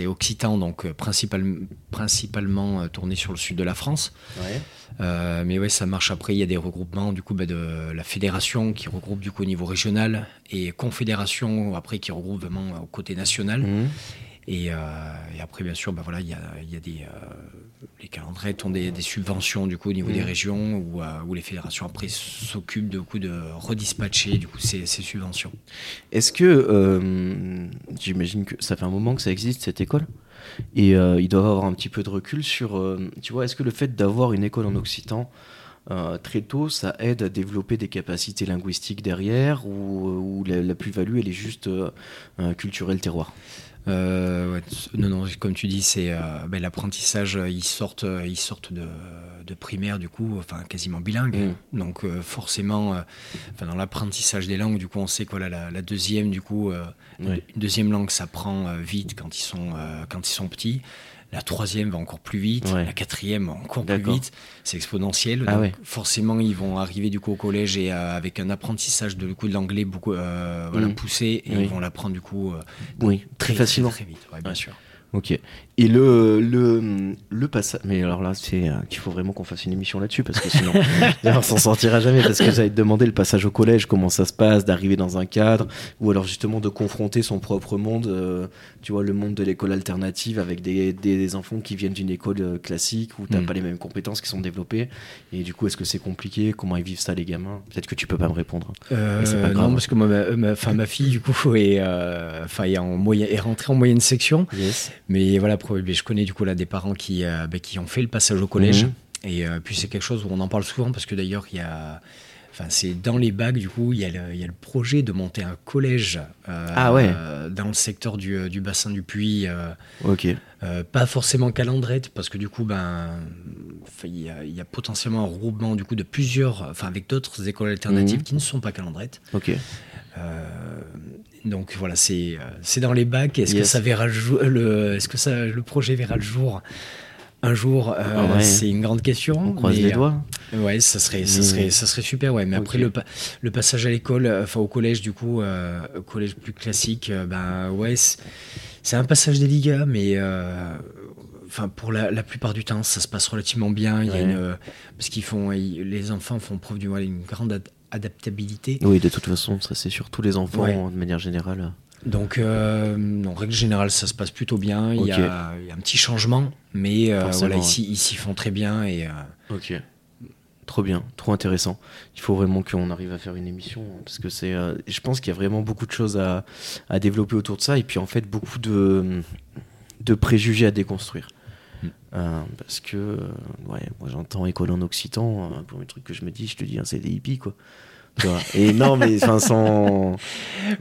euh, Occitan, donc principal, principalement tourné sur le sud de la France. Ouais. Euh, mais ouais, ça marche après. Il y a des regroupements du coup bah, de la fédération qui regroupe du coup au niveau régional et confédération après qui regroupe vraiment au côté national. Mmh. Et, euh, et, après, bien sûr, bah, voilà, il y a, y a des euh, les calendriers ont des, des, subventions du coup au niveau mmh. des régions où, où, les fédérations après s'occupent de coup de redispatcher du coup ces, ces subventions. Est-ce que euh, j'imagine que ça fait un moment que ça existe cette école et euh, ils doivent avoir un petit peu de recul sur, euh, tu vois, est-ce que le fait d'avoir une école en occitan euh, très tôt, ça aide à développer des capacités linguistiques derrière ou, ou la, la plus-value, elle est juste culturelle terroir? Euh, non, non, comme tu dis, c'est euh, ben, l'apprentissage. Ils sortent, ils sortent de, de, primaire du coup, enfin quasiment bilingue. Mmh. Donc euh, forcément, enfin dans l'apprentissage des langues, du coup, on sait que voilà, la, la deuxième, du coup, une deuxième langue, ça prend vite quand ils sont quand ils sont petits. La troisième va encore plus vite, ouais. la quatrième encore plus vite. C'est exponentiel. Ah donc ouais. forcément, ils vont arriver du coup au collège et euh, avec un apprentissage de, du coup, de l'anglais beaucoup euh, voilà, mmh. poussé et oui. ils vont l'apprendre du coup euh, oui, très, très, facilement. Très, très vite, ouais, bien sûr. Ok. Et le, le, le passage. Mais alors là, c'est euh, qu'il faut vraiment qu'on fasse une émission là-dessus parce que sinon, on s'en sortira jamais. Parce que j'allais te demander le passage au collège, comment ça se passe, d'arriver dans un cadre, ou alors justement de confronter son propre monde, euh, tu vois, le monde de l'école alternative avec des, des, des, enfants qui viennent d'une école euh, classique où tu n'as Mm. mmh. pas les mêmes compétences qui sont développées. Et du coup, est-ce que c'est compliqué? Comment ils vivent ça, les gamins? Peut-être que tu peux pas me répondre. Euh, pas non, parce que moi, ma, ma, ma fille, du coup, est, euh, est, en moyen, est rentrée en moyenne section. Yes. Mais voilà, je connais du coup là des parents qui, euh, bah, qui ont fait le passage au collège. Mmh. Et euh, puis c'est quelque chose où on en parle souvent parce que d'ailleurs il y a, enfin c'est dans les bacs du coup il y, a le, il y a le projet de monter un collège euh, ah ouais. dans le secteur du, du bassin du Puy. euh, pas forcément calandrette parce que du coup ben il y, a, il y a potentiellement un regroupement du coup de plusieurs, enfin avec d'autres écoles alternatives mmh. qui ne sont pas calandrettes. Ok. Euh, donc voilà, c'est c'est dans les bacs. Est-ce yes. que ça verra le Est-ce que ça le projet verra le jour un jour euh, ah ouais. C'est une grande question. On croise mais, les doigts. Euh, ouais, ça serait ça serait ça serait super. Ouais, mais okay. après le le passage à l'école, enfin au collège du coup, euh, au collège plus classique, ben ouais, c'est un passage délicat, mais enfin pour la, la, plupart du temps ça se passe relativement bien il y ouais. a une, parce qu'ils font les enfants font preuve d'une une grande adaptabilité oui de toute façon ça c'est sur tous les enfants ouais. de manière générale donc euh, en règle générale ça se passe plutôt bien okay. il, y a, il, y a, un petit changement mais euh, voilà ici ils s'y font très bien et euh... ok trop bien, trop intéressant. Il faut vraiment qu'on arrive à faire une émission parce que c'est, euh, je pense qu'il y a vraiment beaucoup de choses à, à, développer autour de ça et puis en fait beaucoup de, de préjugés à déconstruire. Euh, parce que, euh, ouais, moi j'entends école en occitan, un premier truc que je me dis, je te dis, hein, c'est des hippies quoi. Et non, mais enfin, sans.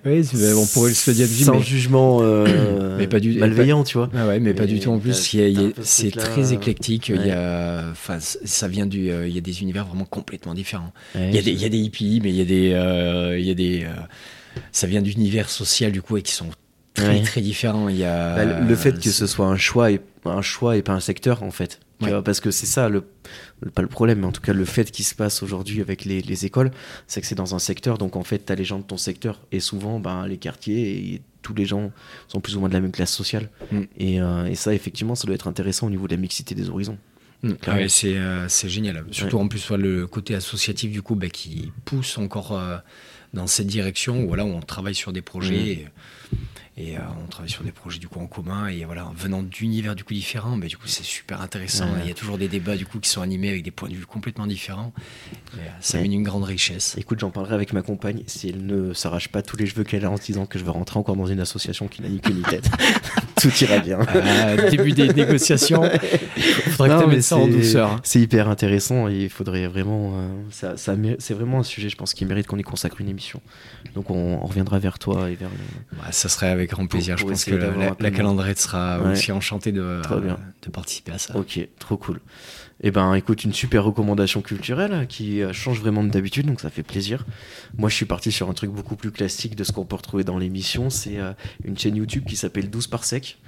Oui, on pourrait se le dire Sans mais... jugement euh, mais pas du, malveillant, pas... tu vois. Ah ouais, mais, mais, pas du tout en plus. C'est très éclectique. Ouais. Il y a, enfin, ça vient du. Euh, il y a des univers vraiment complètement différents. Ouais, il, y a des, il y a des hippies, mais il y a des. Euh, il y a des ça vient d'univers social, du coup, et qui sont très Ouais. très différent. Il y a Bah, le- fait que ce soit un choix et un choix et pas un secteur en fait Tu Ouais. vois, parce que c'est ça le, pas le problème mais en tout cas le fait qui se passe aujourd'hui avec les, les écoles c'est que c'est dans un secteur donc en fait tu as les gens de ton secteur et souvent ben, les quartiers et tous les gens sont plus ou moins de la même classe sociale Mm. et, euh, et ça effectivement ça doit être intéressant au niveau de la mixité des horizons Mm. Ouais, c'est euh, c'est génial. Surtout en plus le côté associatif du coup bah, qui pousse encore euh, dans cette direction. Où, voilà, on travaille sur des projets et, et, euh, on travaille sur des projets du coup en commun et voilà, en venant d'univers du coup différents, mais du coup c'est super intéressant. Ouais. Il y a toujours des débats du coup qui sont animés avec des points de vue complètement différents. Et, euh, ça Ouais. amène une grande richesse. écoute j'en parlerai avec ma compagne si elle ne s'arrache pas tous les cheveux qu'elle a en se disant que je vais rentrer encore dans une association qui n'a ni queue ni tête tout ira bien Euh, début des négociations, faudrait Non, que tu ça en c'est- douceur. hein. C'est hyper intéressant et il faudrait vraiment. euh, ça, c'est vraiment un sujet, je pense, qui mérite qu'on y consacre une émission. Donc on, on reviendra vers toi et vers. le- Ouais, ça serait avec grand plaisir. Pour- Je pour pense que la, la, sera Ouais. aussi enchantée de, bien. de participer à ça. Ok, trop cool. Et ben, écoute, une super recommandation culturelle qui euh, change vraiment de d'habitude, donc ça fait plaisir. Moi, je suis parti sur un truc beaucoup plus classique de ce qu'on peut retrouver dans l'émission. C'est euh, une chaîne YouTube qui s'appelle 12 par sec.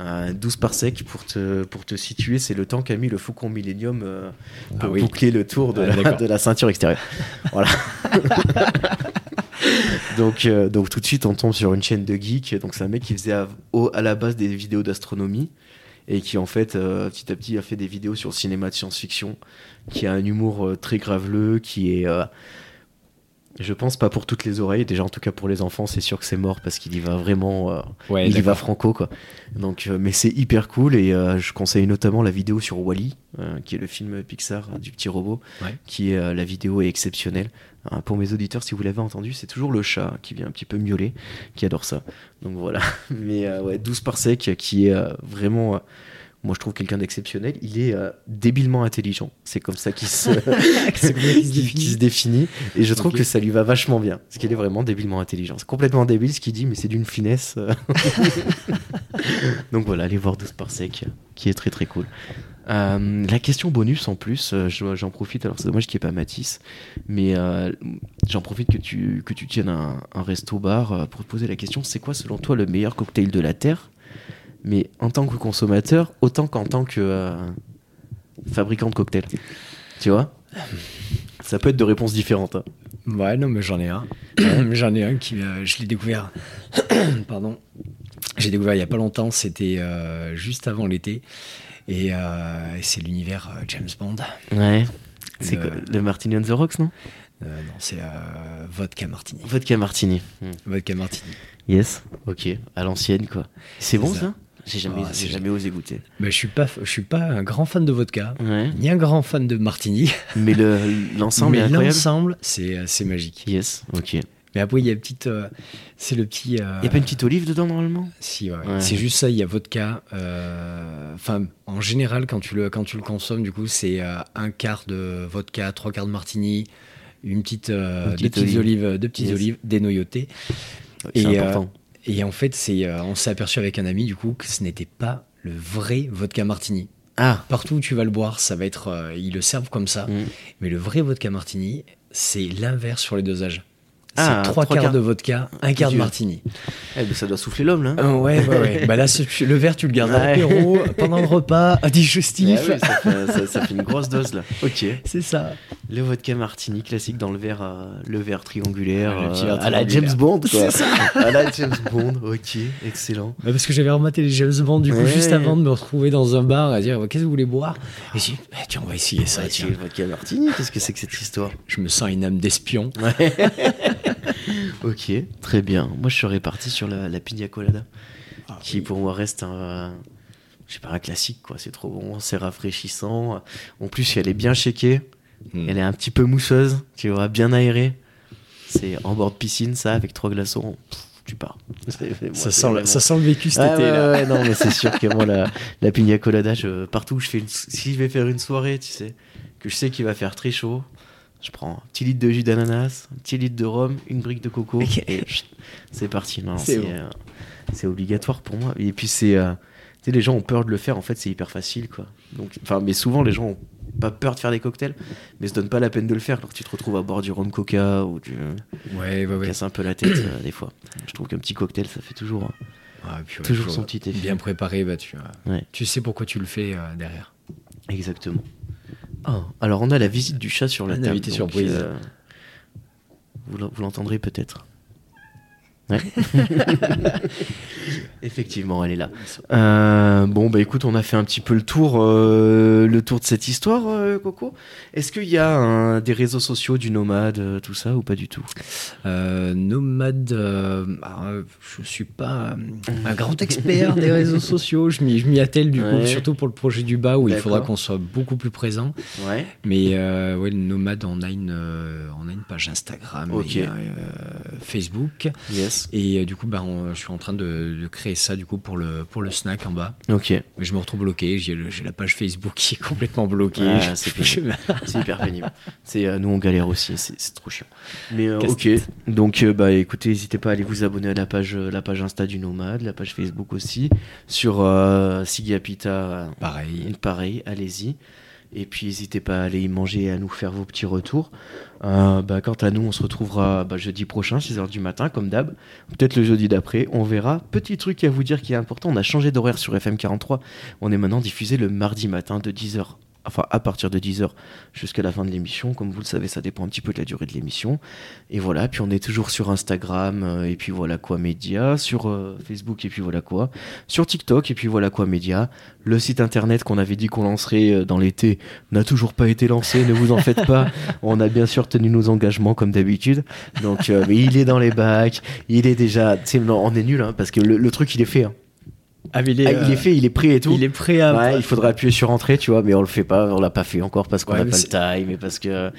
Euh, 12 par sec, pour te, pour te situer, c'est le temps qu'a mis le Faucon Millennium euh, pour Ah oui. boucler le tour de, Ah, la, de la ceinture extérieure. voilà. donc, euh, donc tout de suite, on tombe sur une chaîne de geeks. Donc c'est un mec qui faisait à, au- à la base des vidéos d'astronomie et qui en fait euh, petit à petit a fait des vidéos sur le cinéma de science-fiction, qui a un humour très graveleux, qui est, je pense pas pour toutes les oreilles. Déjà en tout cas pour les enfants, c'est sûr que c'est mort parce qu'il y va vraiment, euh, Ouais, il y va franco quoi. Donc, euh, mais c'est hyper cool et euh, je conseille notamment la vidéo sur Wally, qui est le film Pixar du petit robot, Ouais. qui est la vidéo est exceptionnelle. Euh, pour mes auditeurs, si vous l'avez entendu, c'est toujours le chat qui vient un petit peu miauler, qui adore ça. Donc voilà. Mais ouais, 12 par sec, qui est vraiment, moi je trouve quelqu'un d'exceptionnel. Il est euh, débilement intelligent. C'est comme ça qu'il se, définit. Et je trouve que ça lui va vachement bien. Parce qu'il est vraiment débilement intelligent. C'est complètement débile ce qu'il dit, mais c'est d'une finesse. euh. Donc voilà, allez voir 12 par sec, qui est très très cool. Euh, la question bonus en plus, euh, je- j'en profite, alors c'est dommage qu'il n'y ait pas Matisse, mais euh, j'en profite que tu, que tu tiennes un, un resto-bar pour te poser la question, c'est quoi selon toi le meilleur cocktail de la Terre? Mais en tant que consommateur, autant qu'en tant que euh, fabricant de cocktails. Tu vois? Ça peut être de réponses différentes. hein. Ouais, non, mais j'en ai un. j'en ai un qui, euh, je l'ai découvert. Pardon. J'ai découvert il y a pas longtemps. C'était euh, juste avant l'été. Et euh, c'est l'univers euh, James Bond. Ouais. C'est Le- quoi Le Martini on the Rocks, non? Euh, non, c'est euh, vodka martini. Vodka Martini. Vodka martini. Yes, ok, à l'ancienne quoi. C'est bon ça. ça? J'ai jamais, Ah, j'ai jamais osé goûter. Mais je suis pas, je suis pas un grand fan de vodka, Ouais. ni un grand fan de martini. Mais le- l'ensemble est mais l'ensemble, c'est euh, c'est magique. Yes, ok. Mais après, il y a une petite, euh, c'est le petit. euh, a pas une petite olive dedans normalement? Si, ouais. Ouais. C'est juste ça, il y a vodka. euh, Enfin, en général, quand tu le, quand tu le consommes, du coup, c'est euh, un quart de vodka, trois quarts de martini, une petite, euh, Une deux petite petites olive. olives, deux petites Yes. olives dénoyautées. C'est Et, euh, important. Et en fait, c'est, euh, on s'est aperçu avec un ami, du coup, que ce n'était pas le vrai vodka martini. Ah Partout où tu vas le boire, ça va être, euh, ils le servent comme ça. Mm. Mais le vrai vodka martini, c'est l'inverse sur les dosages. C'est Ah, trois trois quarts quarts. de vodka, un quart de martini. Eh ben, ça doit souffler l'homme là. Euh, ouais, ouais, ouais. bah là, le verre, tu le gardes à Ouais. l'apéro, pendant le repas, à digestif. Ah oui, ça, fait, ça- ça fait une grosse dose là. Ok. C'est ça. Le vodka martini classique dans le verre, euh, le verre triangulaire, Ouais, le petit euh, verre à la. James Bond quoi. C'est ça. à la James Bond, ok, excellent. Bah, parce que j'avais rematé les James Bond, du coup, Ouais. juste avant de me retrouver dans un bar à dire Qu'est-ce que vous voulez boire? Et j'ai dit Eh, Tiens, on va essayer ça. Ouais, tiens. c'est le vodka martini, qu'est-ce que c'est que cette histoire? Je me sens une âme d'espion. Ok, très bien. Moi, je serais parti sur la, la pina colada, Ah, qui pour moi reste un, je sais pas, un classique, quoi. C'est trop bon, c'est rafraîchissant. En plus, elle est bien shakée, Hmm. elle est un petit peu mousseuse, tu vois, bien aérée. C'est en bord de piscine, ça, avec trois glaçons. Pff, tu pars. Moi, ça, c'est sent vraiment- ça sent le vécu cet Ah été. ouais, là. ouais, non, mais c'est sûr que moi, la, la pina colada, je- partout où je fais une, si je vais faire une soirée, tu sais, que je sais qu'il va faire très chaud, je prends un petit litre de jus d'ananas, un petit litre de rhum, une brique de coco, et c'est parti. C'est bon. euh, c'est obligatoire pour moi. Et puis, c'est. euh, tu sais, les gens ont peur de le faire, en fait, c'est hyper facile, quoi. Donc, mais souvent, les gens ont pas peur de faire des cocktails, mais se donnent pas la peine de le faire. Alors tu te retrouves à boire du rhum coca ou du. Ouais, ouais, ouais. casse un peu la tête, euh, des fois. Je trouve qu'un petit cocktail, ça fait toujours. Ah, puis, ouais, Toujours son petit effet. Bien préparé, bah, tu. Ouais. tu sais pourquoi tu le fais euh, derrière. Exactement. Ah, alors on a la visite du chat sur la table. invité donc, surprise. euh, vous l'entendrez peut-être. Ouais. Effectivement, elle est là. Euh, bon, bah écoute, on a fait un petit peu le tour, euh, le tour de cette histoire, euh, Coco. Est-ce qu'il y a un- des réseaux sociaux du nomade, tout ça, ou pas du tout? Euh, nomade, euh, bah, je suis pas un grand expert des réseaux sociaux. Je m'y attelle du Ouais. coup, surtout pour le projet du bas où il faudra qu'on soit beaucoup plus présent. Ouais. Mais euh, ouais, le nomade, on a une, euh, on a une page Instagram, et, euh, Facebook. Yes. Et euh, du coup, bah, on- je suis en train de, de créer ça du coup pour le, pour le snack en bas. Ok. Mais je me retrouve bloqué. J'ai le- j'ai la page Facebook qui est complètement bloquée. Ah, Je- c'est hyper pénible. C'est euh, nous on galère aussi, c'est c'est trop chiant. Mais euh, ok, Casse-tête. donc euh, bah écoutez, n'hésitez pas à aller vous abonner à la page euh, la page Insta du Nomade, la page Facebook aussi, sur euh, Sigapita, euh, Pareil. pareil, allez-y. Et puis n'hésitez pas à aller y manger et à nous faire vos petits retours. Euh, bah, quant à nous, on se retrouvera bah, jeudi prochain, 6h du matin, comme d'hab. Peut-être le jeudi d'après, on verra. Petit truc à vous dire qui est important, on a changé d'horaire sur FM43. On est maintenant diffusé le mardi matin de 10h. Enfin, à partir de 10h jusqu'à la fin de l'émission. Comme vous le savez, ça dépend un petit peu de la durée de l'émission. Et voilà, puis on est toujours sur Instagram, euh, et puis voilà quoi média, sur euh, Facebook, et puis voilà quoi, sur TikTok, et puis voilà quoi média. Le site internet qu'on avait dit qu'on lancerait euh, dans l'été n'a toujours pas été lancé, ne vous en faites pas. On a bien sûr tenu nos engagements comme d'habitude. Donc, mais il est dans les bacs, il est déjà. on est nul, hein, parce que le, le truc il est fait. hein. Ah, mais il Ah, est, il est fait, il est prêt et tout. Il est prêt à. Ouais, il faudrait appuyer sur entrée, tu vois, mais on le fait pas, on l'a pas fait encore parce qu'on n'a pas le c'est- time et parce que.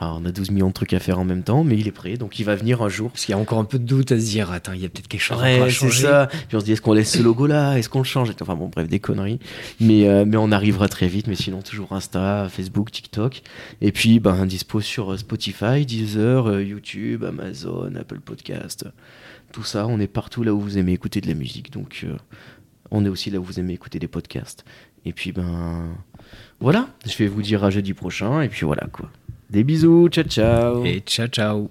Enfin, on a 12 millions de trucs à faire en même temps, mais il est prêt, donc il va venir un jour. Parce qu'il y a encore un peu de doute à se dire, attends, il y a peut-être quelque chose Ouais, à c'est changer. ça. Puis on se dit, est-ce qu'on laisse ce logo là? Est-ce qu'on le change? Enfin bon, bref, des conneries. Mais, euh, mais on arrivera très vite. Mais sinon, toujours Insta, Facebook, TikTok. Et puis, ben, dispo sur euh, Spotify, Deezer, euh, YouTube, Amazon, Apple Podcast. Tout ça, on est partout là où vous aimez écouter de la musique. Donc, euh, on est aussi là où vous aimez écouter des podcasts. Et puis, ben, voilà. Je vais vous dire à jeudi prochain. Et puis, voilà, quoi. Des bisous. Ciao, ciao. Et ciao, ciao.